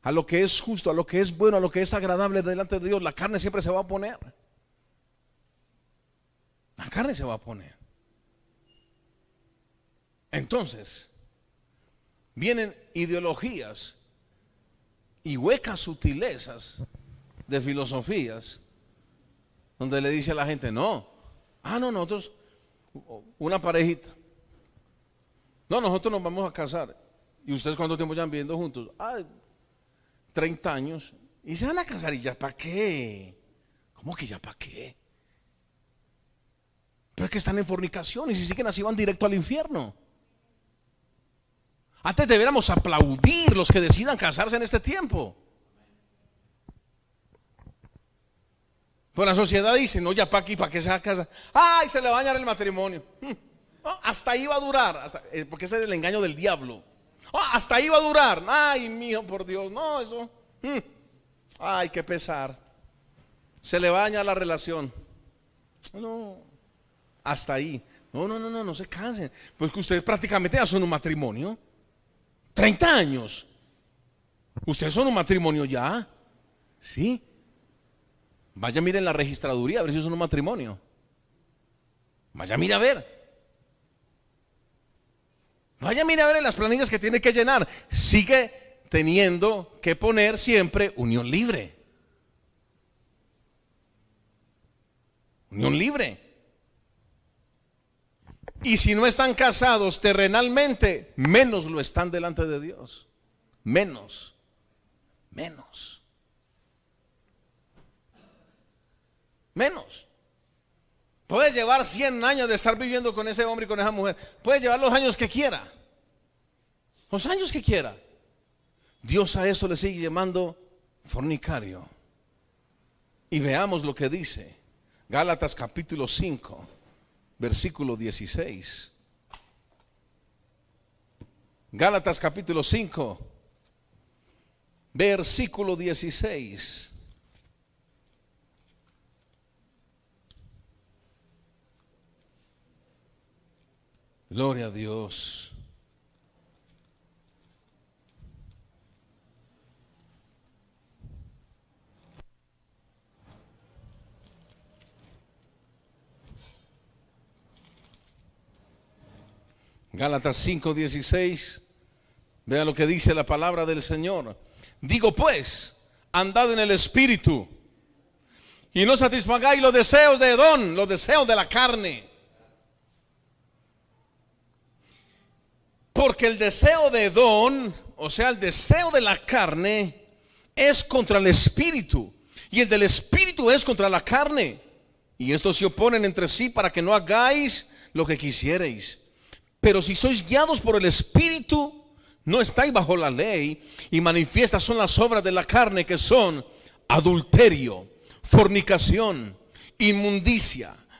a lo que es justo, a lo que es bueno, a lo que es agradable delante de Dios, la carne siempre se va a poner. La carne se va a poner. Entonces, vienen ideologías y huecas sutilezas de filosofías donde le dice a la gente, no, ah, no, nosotros, una parejita, no, nosotros nos vamos a casar. ¿Y ustedes cuánto tiempo ya han viviendo juntos? Ah, 30 años y se van a casar y ya para qué. ¿Cómo que ya para qué? Pero es que están en fornicación y si siguen así van directo al infierno. Antes deberíamos aplaudir los que decidan casarse en este tiempo. Pues la sociedad dice, no, ya para aquí, para que se va a casar. Ay, se le va a dañar el matrimonio. Hmm. hasta ahí va a durar, eh, porque ese es el engaño del diablo. Ah, hasta ahí va a durar. Ay, mío, por Dios. No, eso. Mm. Ay, qué pesar. Se le baña la relación. No, hasta ahí. No, no, no, no, no se cansen. Pues que ustedes prácticamente ya son un matrimonio. 30 años. Ustedes son un matrimonio ya. Sí. Vaya, miren la registraduría, a ver si son un matrimonio. Vaya, mire a ver. Vaya, mira a ver en las planillas que tiene que llenar. Sigue teniendo que poner siempre unión libre. Unión libre. Y si no están casados terrenalmente, menos lo están delante de Dios. Menos. Menos. Menos. Puede llevar 100 años de estar viviendo con ese hombre y con esa mujer. Puede llevar los años que quiera. Los años que quiera. Dios a eso le sigue llamando fornicario. Y veamos lo que dice. Gálatas capítulo 5, versículo 16. Gálatas capítulo 5, versículo 16. Gloria a Dios. Gálatas 5:16. Vea lo que dice la palabra del Señor. Digo pues, andad en el Espíritu y no satisfagáis los deseos de Edón, los deseos de la carne. Porque el deseo de Edón o sea, el deseo de la carne, es contra el espíritu. Y el del espíritu es contra la carne. Y estos se oponen entre sí para que no hagáis lo que quisierais. Pero si sois guiados por el espíritu, no estáis bajo la ley. Y manifiestas son las obras de la carne que son adulterio, fornicación, inmundicia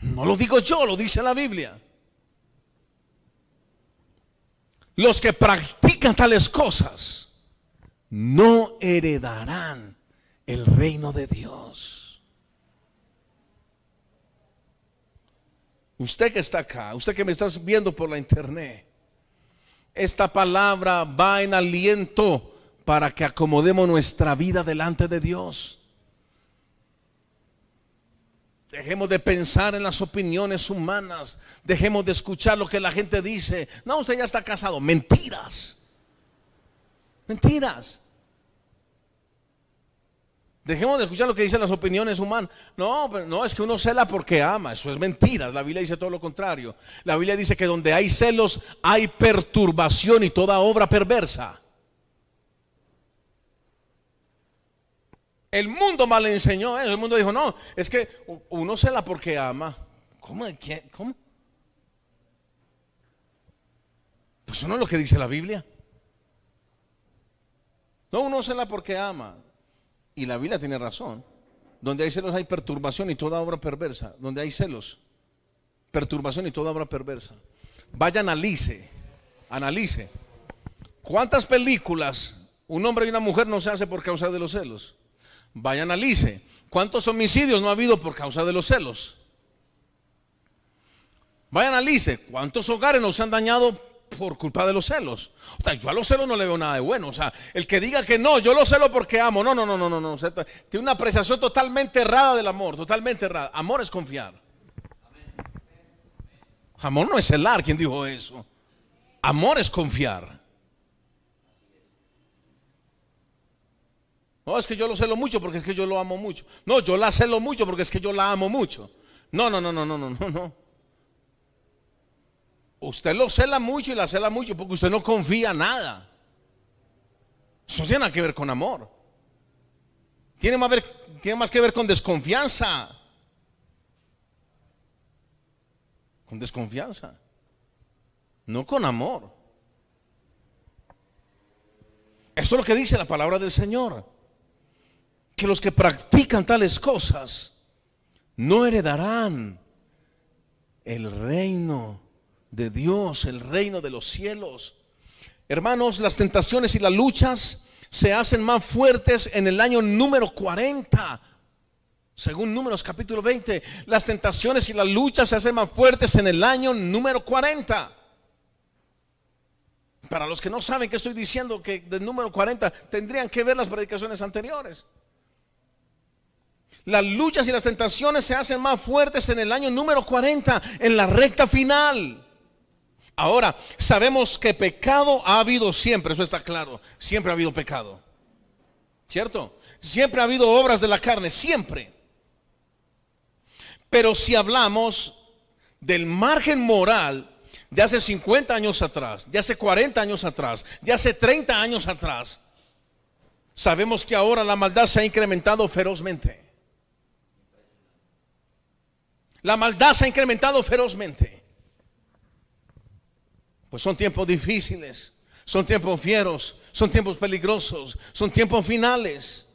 No lo digo yo, lo dice la Biblia. Los que practican tales cosas no heredarán el reino de Dios. Usted que está acá, usted que me está viendo por la internet, esta palabra va en aliento para que acomodemos nuestra vida delante de Dios. Dejemos de pensar en las opiniones humanas. Dejemos de escuchar lo que la gente dice. No, usted ya está casado. Mentiras. Mentiras. Dejemos de escuchar lo que dicen las opiniones humanas. No, no, es que uno cela porque ama. Eso es mentiras. La Biblia dice todo lo contrario. La Biblia dice que donde hay celos hay perturbación y toda obra perversa. El mundo mal enseñó eso. El mundo dijo, no, es que uno cela porque ama. ¿Cómo? ¿Quién? ¿Cómo? Pues eso no es lo que dice la Biblia. No, uno cela porque ama. Y la Biblia tiene razón. Donde hay celos hay perturbación y toda obra perversa. Donde hay celos, perturbación y toda obra perversa. Vaya, analice, analice. ¿Cuántas películas un hombre y una mujer no se hace por causa de los celos? Vaya, analice. ¿Cuántos homicidios no ha habido por causa de los celos? Vaya, analice. ¿Cuántos hogares no se han dañado por culpa de los celos? O sea, yo a los celos no le veo nada de bueno. O sea, el que diga que no, yo lo celo porque amo. No, no, no, no, no. no. tiene una apreciación totalmente errada del amor. Totalmente errada. Amor es confiar. Amor no es celar. ¿Quién dijo eso? Amor es confiar. No, es que yo lo celo mucho porque es que yo lo amo mucho. No, yo la celo mucho porque es que yo la amo mucho. No, no, no, no, no, no, no, Usted lo cela mucho y la cela mucho porque usted no confía nada. Eso tiene nada que ver con amor. Tiene más, tiene más que ver con desconfianza. Con desconfianza. No con amor. Esto es lo que dice la palabra del Señor que los que practican tales cosas no heredarán el reino de Dios, el reino de los cielos. Hermanos, las tentaciones y las luchas se hacen más fuertes en el año número 40. Según Números capítulo 20, las tentaciones y las luchas se hacen más fuertes en el año número 40. Para los que no saben que estoy diciendo que del número 40 tendrían que ver las predicaciones anteriores. Las luchas y las tentaciones se hacen más fuertes en el año número 40, en la recta final. Ahora, sabemos que pecado ha habido siempre, eso está claro. Siempre ha habido pecado. ¿Cierto? Siempre ha habido obras de la carne, siempre. Pero si hablamos del margen moral de hace 50 años atrás, de hace 40 años atrás, de hace 30 años atrás, sabemos que ahora la maldad se ha incrementado ferozmente. La maldad se ha incrementado ferozmente. Pues son tiempos difíciles, son tiempos fieros, son tiempos peligrosos, son tiempos finales.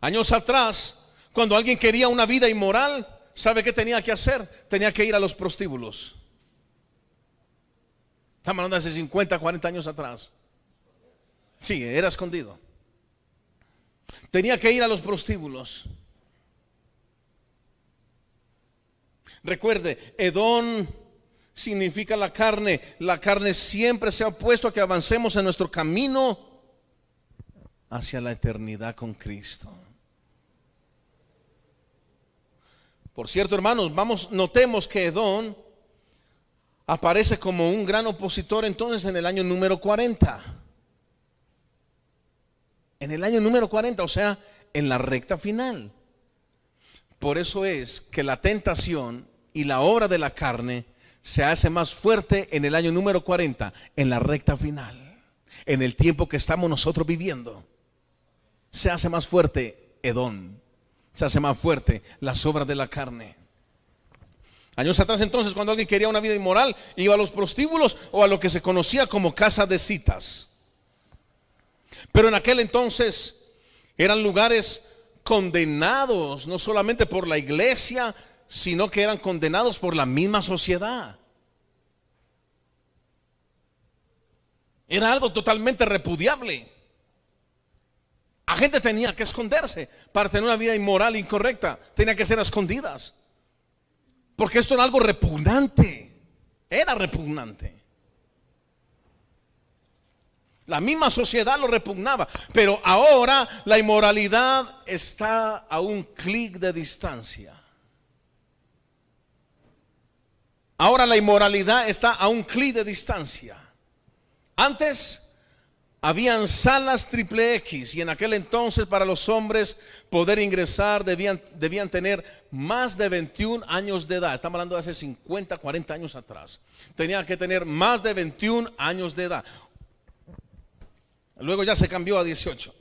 Años atrás, cuando alguien quería una vida inmoral, ¿sabe qué tenía que hacer? Tenía que ir a los prostíbulos. Estamos hablando hace 50, 40 años atrás. Sí, era escondido. Tenía que ir a los prostíbulos. Recuerde, Edón significa la carne. La carne siempre se ha opuesto a que avancemos en nuestro camino hacia la eternidad con Cristo. Por cierto, hermanos, vamos, notemos que Edón aparece como un gran opositor entonces en el año número 40. En el año número 40, o sea, en la recta final. Por eso es que la tentación y la obra de la carne se hace más fuerte en el año número 40, en la recta final, en el tiempo que estamos nosotros viviendo. Se hace más fuerte Edón, se hace más fuerte las obras de la carne. Años atrás entonces, cuando alguien quería una vida inmoral, iba a los prostíbulos o a lo que se conocía como casa de citas. Pero en aquel entonces eran lugares condenados, no solamente por la iglesia, sino que eran condenados por la misma sociedad. Era algo totalmente repudiable. La gente tenía que esconderse para tener una vida inmoral incorrecta. Tenía que ser escondidas. Porque esto era algo repugnante. Era repugnante. La misma sociedad lo repugnaba. Pero ahora la inmoralidad está a un clic de distancia. Ahora la inmoralidad está a un clic de distancia. Antes habían salas triple X y en aquel entonces para los hombres poder ingresar debían, debían tener más de 21 años de edad. Estamos hablando de hace 50, 40 años atrás. Tenían que tener más de 21 años de edad. Luego ya se cambió a 18.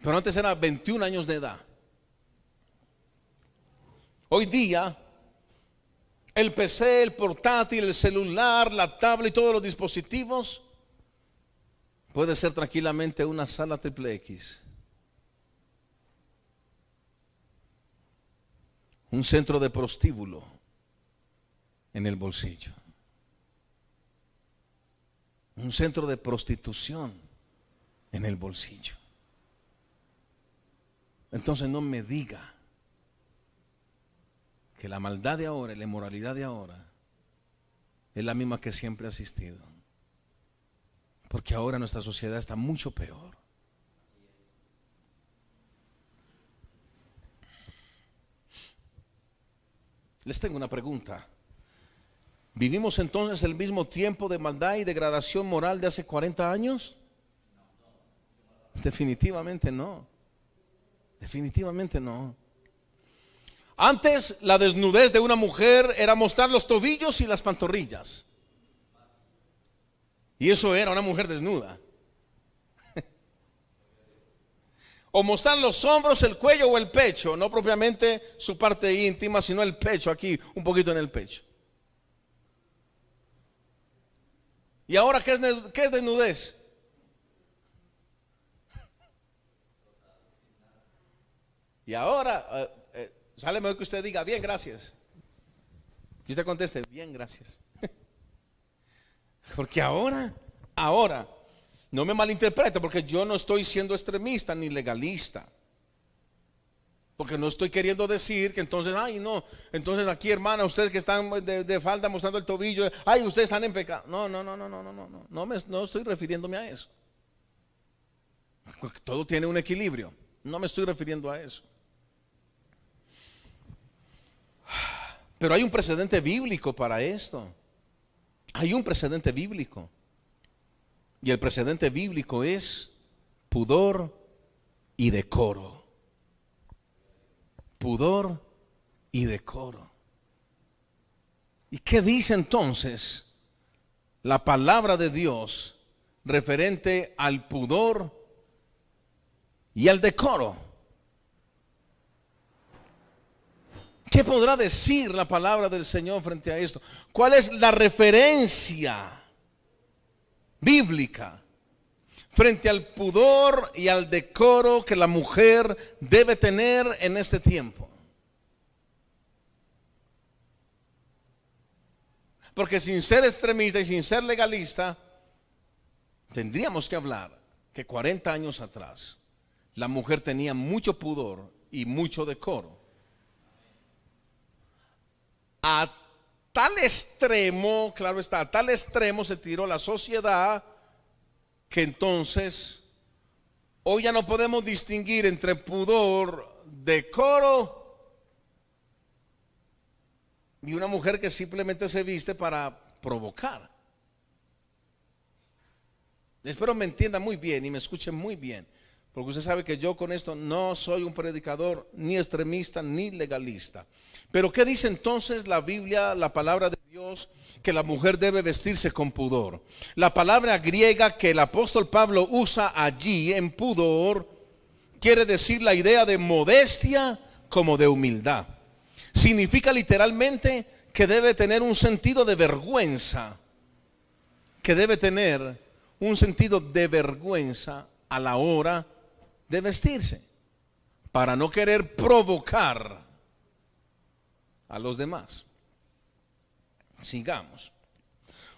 Pero antes era 21 años de edad. Hoy día, el PC, el portátil, el celular, la tablet y todos los dispositivos puede ser tranquilamente una sala triple X. Un centro de prostíbulo en el bolsillo. Un centro de prostitución en el bolsillo. Entonces no me diga que la maldad de ahora y la inmoralidad de ahora es la misma que siempre ha existido. Porque ahora nuestra sociedad está mucho peor. Les tengo una pregunta. ¿Vivimos entonces el mismo tiempo de maldad y degradación moral de hace 40 años? Definitivamente no. Definitivamente no. Antes la desnudez de una mujer era mostrar los tobillos y las pantorrillas. Y eso era una mujer desnuda. o mostrar los hombros, el cuello o el pecho, no propiamente su parte íntima, sino el pecho aquí, un poquito en el pecho. ¿Y ahora qué es, qué es desnudez? Y ahora... Eh, Sale mejor que usted diga, bien, gracias. Que usted conteste, bien, gracias. Porque ahora, ahora, no me malinterprete, porque yo no estoy siendo extremista ni legalista. Porque no estoy queriendo decir que entonces, ay, no, entonces aquí, hermana, ustedes que están de, de falda mostrando el tobillo, ay, ustedes están en pecado. No, no, no, no, no, no, no, no, me, no estoy refiriéndome a eso. Todo tiene un equilibrio. No me estoy refiriendo a eso. Pero hay un precedente bíblico para esto. Hay un precedente bíblico. Y el precedente bíblico es pudor y decoro. Pudor y decoro. ¿Y qué dice entonces la palabra de Dios referente al pudor y al decoro? ¿Qué podrá decir la palabra del Señor frente a esto? ¿Cuál es la referencia bíblica frente al pudor y al decoro que la mujer debe tener en este tiempo? Porque sin ser extremista y sin ser legalista, tendríamos que hablar que 40 años atrás la mujer tenía mucho pudor y mucho decoro a tal extremo, claro está, a tal extremo se tiró la sociedad que entonces hoy ya no podemos distinguir entre pudor, decoro y una mujer que simplemente se viste para provocar. Espero me entienda muy bien y me escuche muy bien, porque usted sabe que yo con esto no soy un predicador ni extremista ni legalista. Pero ¿qué dice entonces la Biblia, la palabra de Dios, que la mujer debe vestirse con pudor? La palabra griega que el apóstol Pablo usa allí en pudor quiere decir la idea de modestia como de humildad. Significa literalmente que debe tener un sentido de vergüenza, que debe tener un sentido de vergüenza a la hora de vestirse, para no querer provocar a los demás. Sigamos.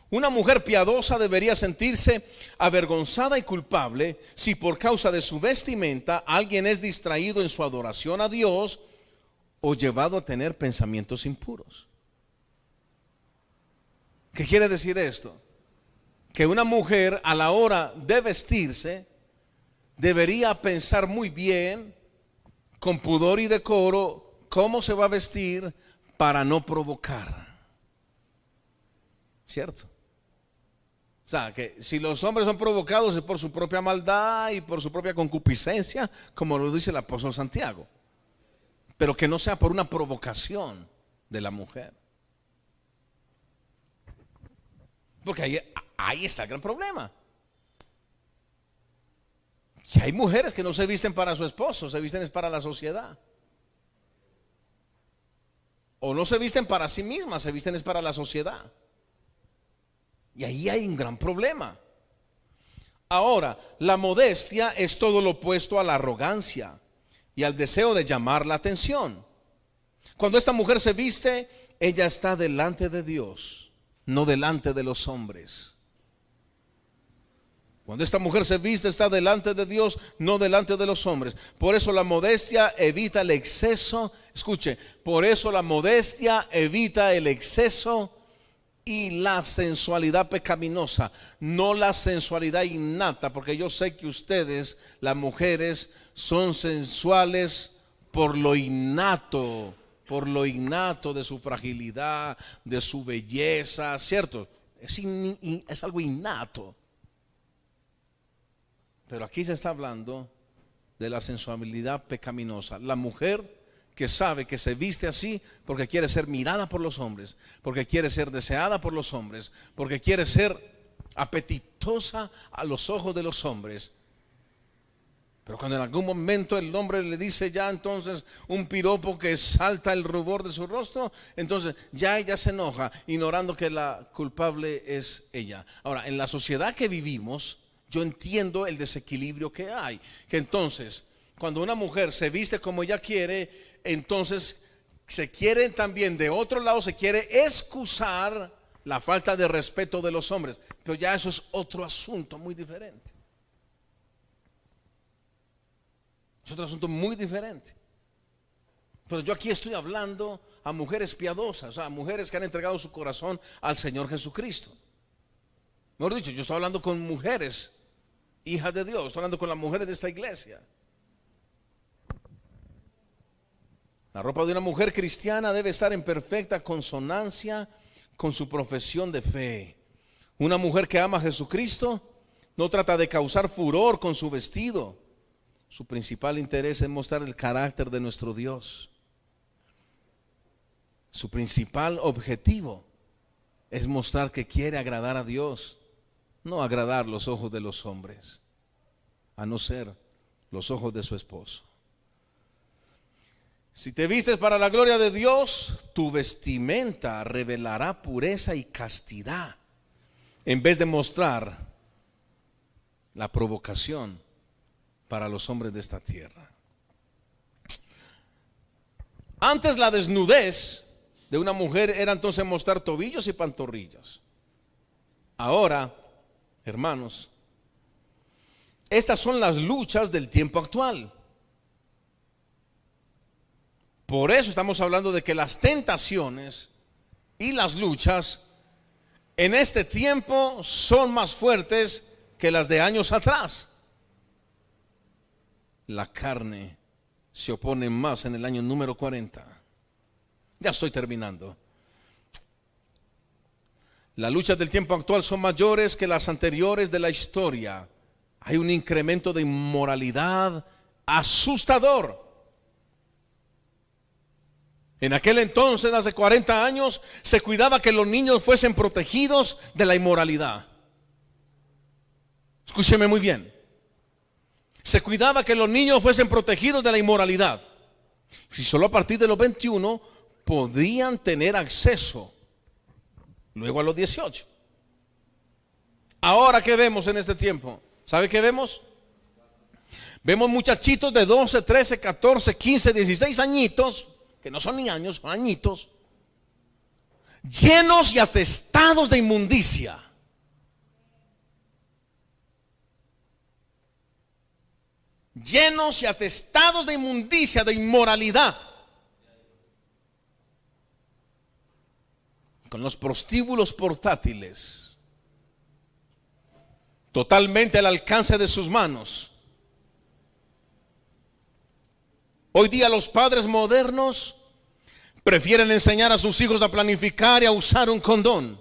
Una mujer piadosa debería sentirse avergonzada y culpable si por causa de su vestimenta alguien es distraído en su adoración a Dios o llevado a tener pensamientos impuros. ¿Qué quiere decir esto? Que una mujer a la hora de vestirse debería pensar muy bien, con pudor y decoro, cómo se va a vestir para no provocar. ¿Cierto? O sea, que si los hombres son provocados es por su propia maldad y por su propia concupiscencia, como lo dice el apóstol Santiago pero que no sea por una provocación de la mujer. Porque ahí, está el gran problema. Que hay mujeres que no se visten para su esposo, se visten es para la sociedad. O no se visten para sí mismas, se visten es para la sociedad. Y ahí hay un gran problema. Ahora, la modestia es todo lo opuesto a la arrogancia y al deseo de llamar la atención. Cuando esta mujer se viste, ella está delante de Dios, no delante de los hombres. Cuando esta mujer se viste, está delante de Dios, no delante de los hombres. Por eso la modestia evita el exceso. Escuche, por eso la modestia evita el exceso y la sensualidad pecaminosa, no la sensualidad innata, porque yo sé que ustedes, las mujeres, son sensuales por lo innato, por lo innato de su fragilidad, de su belleza, ¿cierto? Es, es algo innato. Pero aquí se está hablando de la sensualidad pecaminosa. La mujer que sabe que se viste así porque quiere ser mirada por los hombres, porque quiere ser deseada por los hombres, porque quiere ser apetitosa a los ojos de los hombres. Pero cuando en algún momento el hombre le dice ya entonces un piropo que salta el rubor de su rostro, entonces ya ella se enoja, ignorando que la culpable es ella. Ahora, en la sociedad que vivimos, yo entiendo el desequilibrio que hay. Que entonces, cuando una mujer se viste como ella quiere, entonces se quiere también de otro lado, se quiere excusar la falta de respeto de los hombres. Pero ya eso es otro asunto muy diferente. Es otro asunto muy diferente. Pero yo aquí estoy hablando a mujeres piadosas, a mujeres que han entregado su corazón al Señor Jesucristo. Mejor dicho, yo estoy hablando con mujeres, hijas de Dios, estoy hablando con las mujeres de esta iglesia. La ropa de una mujer cristiana debe estar en perfecta consonancia con su profesión de fe. Una mujer que ama a Jesucristo no trata de causar furor con su vestido. Su principal interés es mostrar el carácter de nuestro Dios. Su principal objetivo es mostrar que quiere agradar a Dios, no agradar los ojos de los hombres, a no ser los ojos de su esposo. Si te vistes para la gloria de Dios, tu vestimenta revelará pureza y castidad, en vez de mostrar la provocación para los hombres de esta tierra. Antes la desnudez de una mujer era entonces mostrar tobillos y pantorrillas. Ahora, hermanos, estas son las luchas del tiempo actual. Por eso estamos hablando de que las tentaciones y las luchas en este tiempo son más fuertes que las de años atrás. La carne se opone más en el año número 40. Ya estoy terminando. Las luchas del tiempo actual son mayores que las anteriores de la historia. Hay un incremento de inmoralidad asustador. En aquel entonces, hace 40 años, se cuidaba que los niños fuesen protegidos de la inmoralidad. Escúcheme muy bien. Se cuidaba que los niños fuesen protegidos de la inmoralidad. Si solo a partir de los 21 podían tener acceso. Luego a los 18. Ahora, ¿qué vemos en este tiempo? ¿Sabe qué vemos? Vemos muchachitos de 12, 13, 14, 15, 16 añitos que no son ni años, son añitos, llenos y atestados de inmundicia. Llenos y atestados de inmundicia, de inmoralidad. Con los prostíbulos portátiles. Totalmente al alcance de sus manos Hoy día los padres modernos prefieren enseñar a sus hijos a planificar y a usar un condón,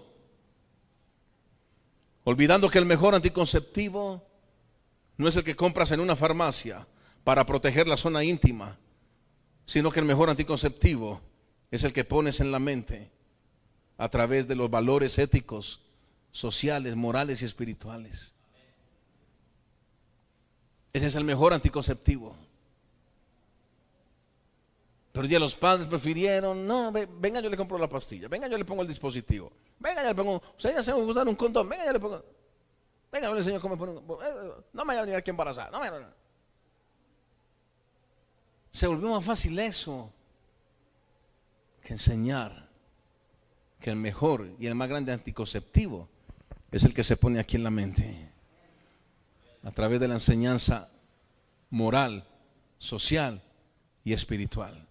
olvidando que el mejor anticonceptivo no es el que compras en una farmacia para proteger la zona íntima, sino que el mejor anticonceptivo es el que pones en la mente a través de los valores éticos, sociales, morales y espirituales. Ese es el mejor anticonceptivo. Pero ya los padres prefirieron, no, venga yo le compro la pastilla, venga yo le pongo el dispositivo, venga yo le pongo, sea, ya se me gusta un condón, venga yo le pongo, venga yo le enseño cómo poner, eh, no me vaya a venir aquí embarazada, no me Se volvió más fácil eso que enseñar que el mejor y el más grande anticonceptivo es el que se pone aquí en la mente, a través de la enseñanza moral, social y espiritual.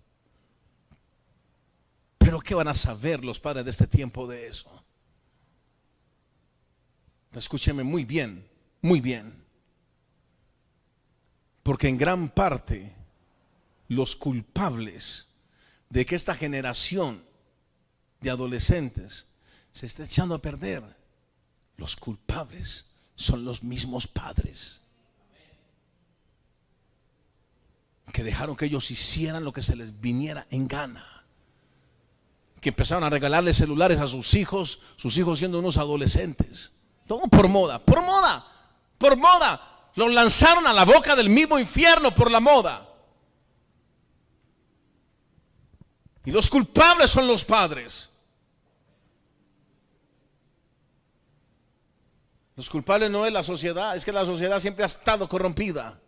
Pero ¿qué van a saber los padres de este tiempo de eso? Escúcheme muy bien, muy bien. Porque en gran parte los culpables de que esta generación de adolescentes se esté echando a perder, los culpables son los mismos padres. Que dejaron que ellos hicieran lo que se les viniera en gana que empezaron a regalarle celulares a sus hijos, sus hijos siendo unos adolescentes. Todo por moda, por moda, por moda. Los lanzaron a la boca del mismo infierno por la moda. Y los culpables son los padres. Los culpables no es la sociedad, es que la sociedad siempre ha estado corrompida.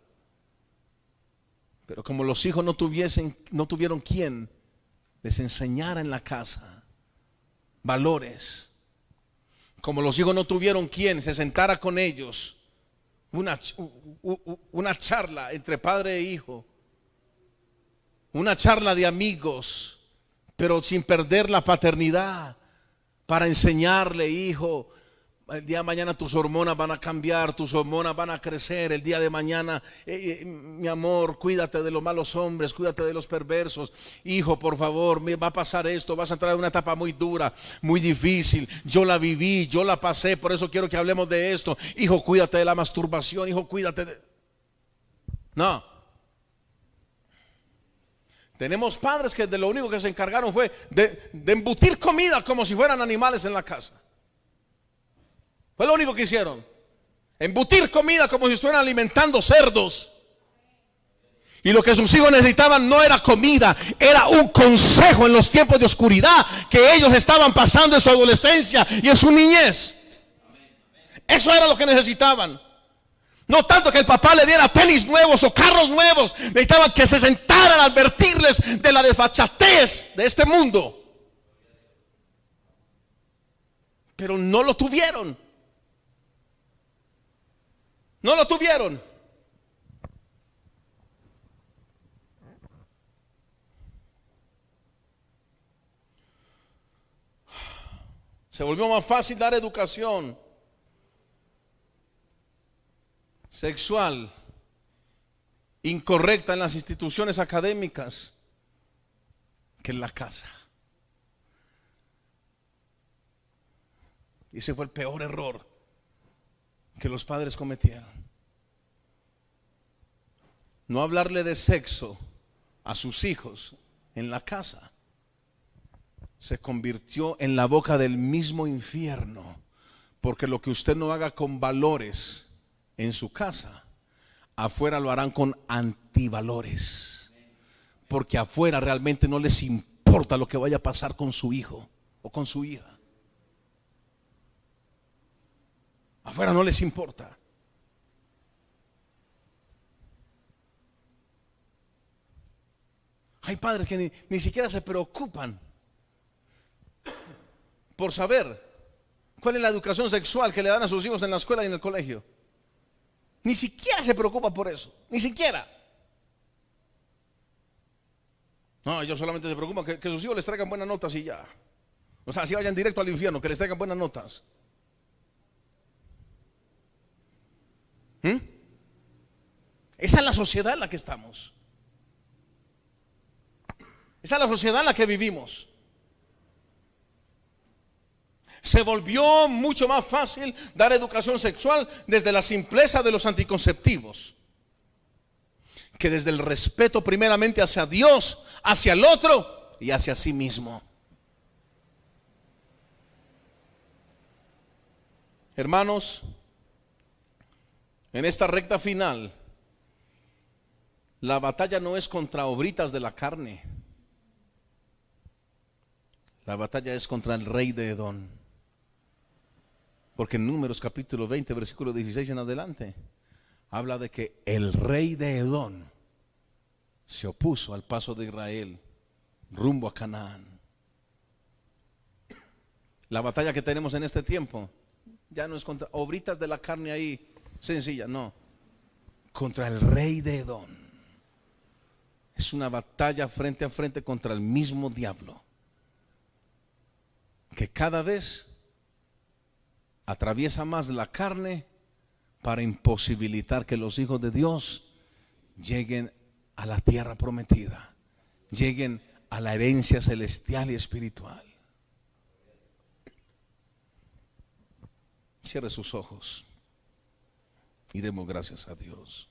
Pero como los hijos no tuviesen, no tuvieron quien les enseñara en la casa valores. Como los hijos no tuvieron quien se sentara con ellos, una, una charla entre padre e hijo, una charla de amigos, pero sin perder la paternidad, para enseñarle, hijo, el día de mañana tus hormonas van a cambiar, tus hormonas van a crecer. El día de mañana, eh, eh, mi amor, cuídate de los malos hombres, cuídate de los perversos. Hijo, por favor, me va a pasar esto, vas a entrar en una etapa muy dura, muy difícil. Yo la viví, yo la pasé, por eso quiero que hablemos de esto. Hijo, cuídate de la masturbación, hijo, cuídate de... No. Tenemos padres que de lo único que se encargaron fue de embutir comida como si fueran animales en la casa. Fue lo único que hicieron. Embutir comida como si estuvieran alimentando cerdos. Y lo que sus hijos necesitaban no era comida, era un consejo en los tiempos de oscuridad que ellos estaban pasando en su adolescencia y en su niñez. Eso era lo que necesitaban. No tanto que el papá le diera tenis nuevos o carros nuevos. Necesitaban que se sentaran a advertirles de la desfachatez de este mundo. Pero no lo tuvieron. No lo tuvieron. Se volvió más fácil dar educación sexual incorrecta en las instituciones académicas que en la casa. Y ese fue el peor error que los padres cometieron. No hablarle de sexo a sus hijos en la casa se convirtió en la boca del mismo infierno, porque lo que usted no haga con valores en su casa, afuera lo harán con antivalores, porque afuera realmente no les importa lo que vaya a pasar con su hijo o con su hija. Afuera no les importa. Hay padres que ni, siquiera se preocupan por saber cuál es la educación sexual que le dan a sus hijos en la escuela y en el colegio. Ni siquiera se preocupa por eso, ni siquiera. No, ellos solamente se preocupan que, sus hijos les traigan buenas notas y ya. O sea, si vayan directo al infierno, que les traigan buenas notas. ¿Mm? Esa es la sociedad en la que estamos. Esa es la sociedad en la que vivimos. Se volvió mucho más fácil dar educación sexual desde la simpleza de los anticonceptivos que desde el respeto primeramente hacia Dios, hacia el otro y hacia sí mismo. Hermanos, en esta recta final, la batalla no es contra obritas de la carne. La batalla es contra el rey de Edón. Porque en Números capítulo 20, versículo 16 en adelante, habla de que el rey de Edón se opuso al paso de Israel rumbo a Canaán. La batalla que tenemos en este tiempo ya no es contra obritas de la carne ahí sencilla, no. Contra el rey de Edom. Es una batalla frente a frente contra el mismo diablo. Que cada vez atraviesa más la carne para imposibilitar que los hijos de Dios lleguen a la tierra prometida, lleguen a la herencia celestial y espiritual. Cierre sus ojos y demos gracias a Dios.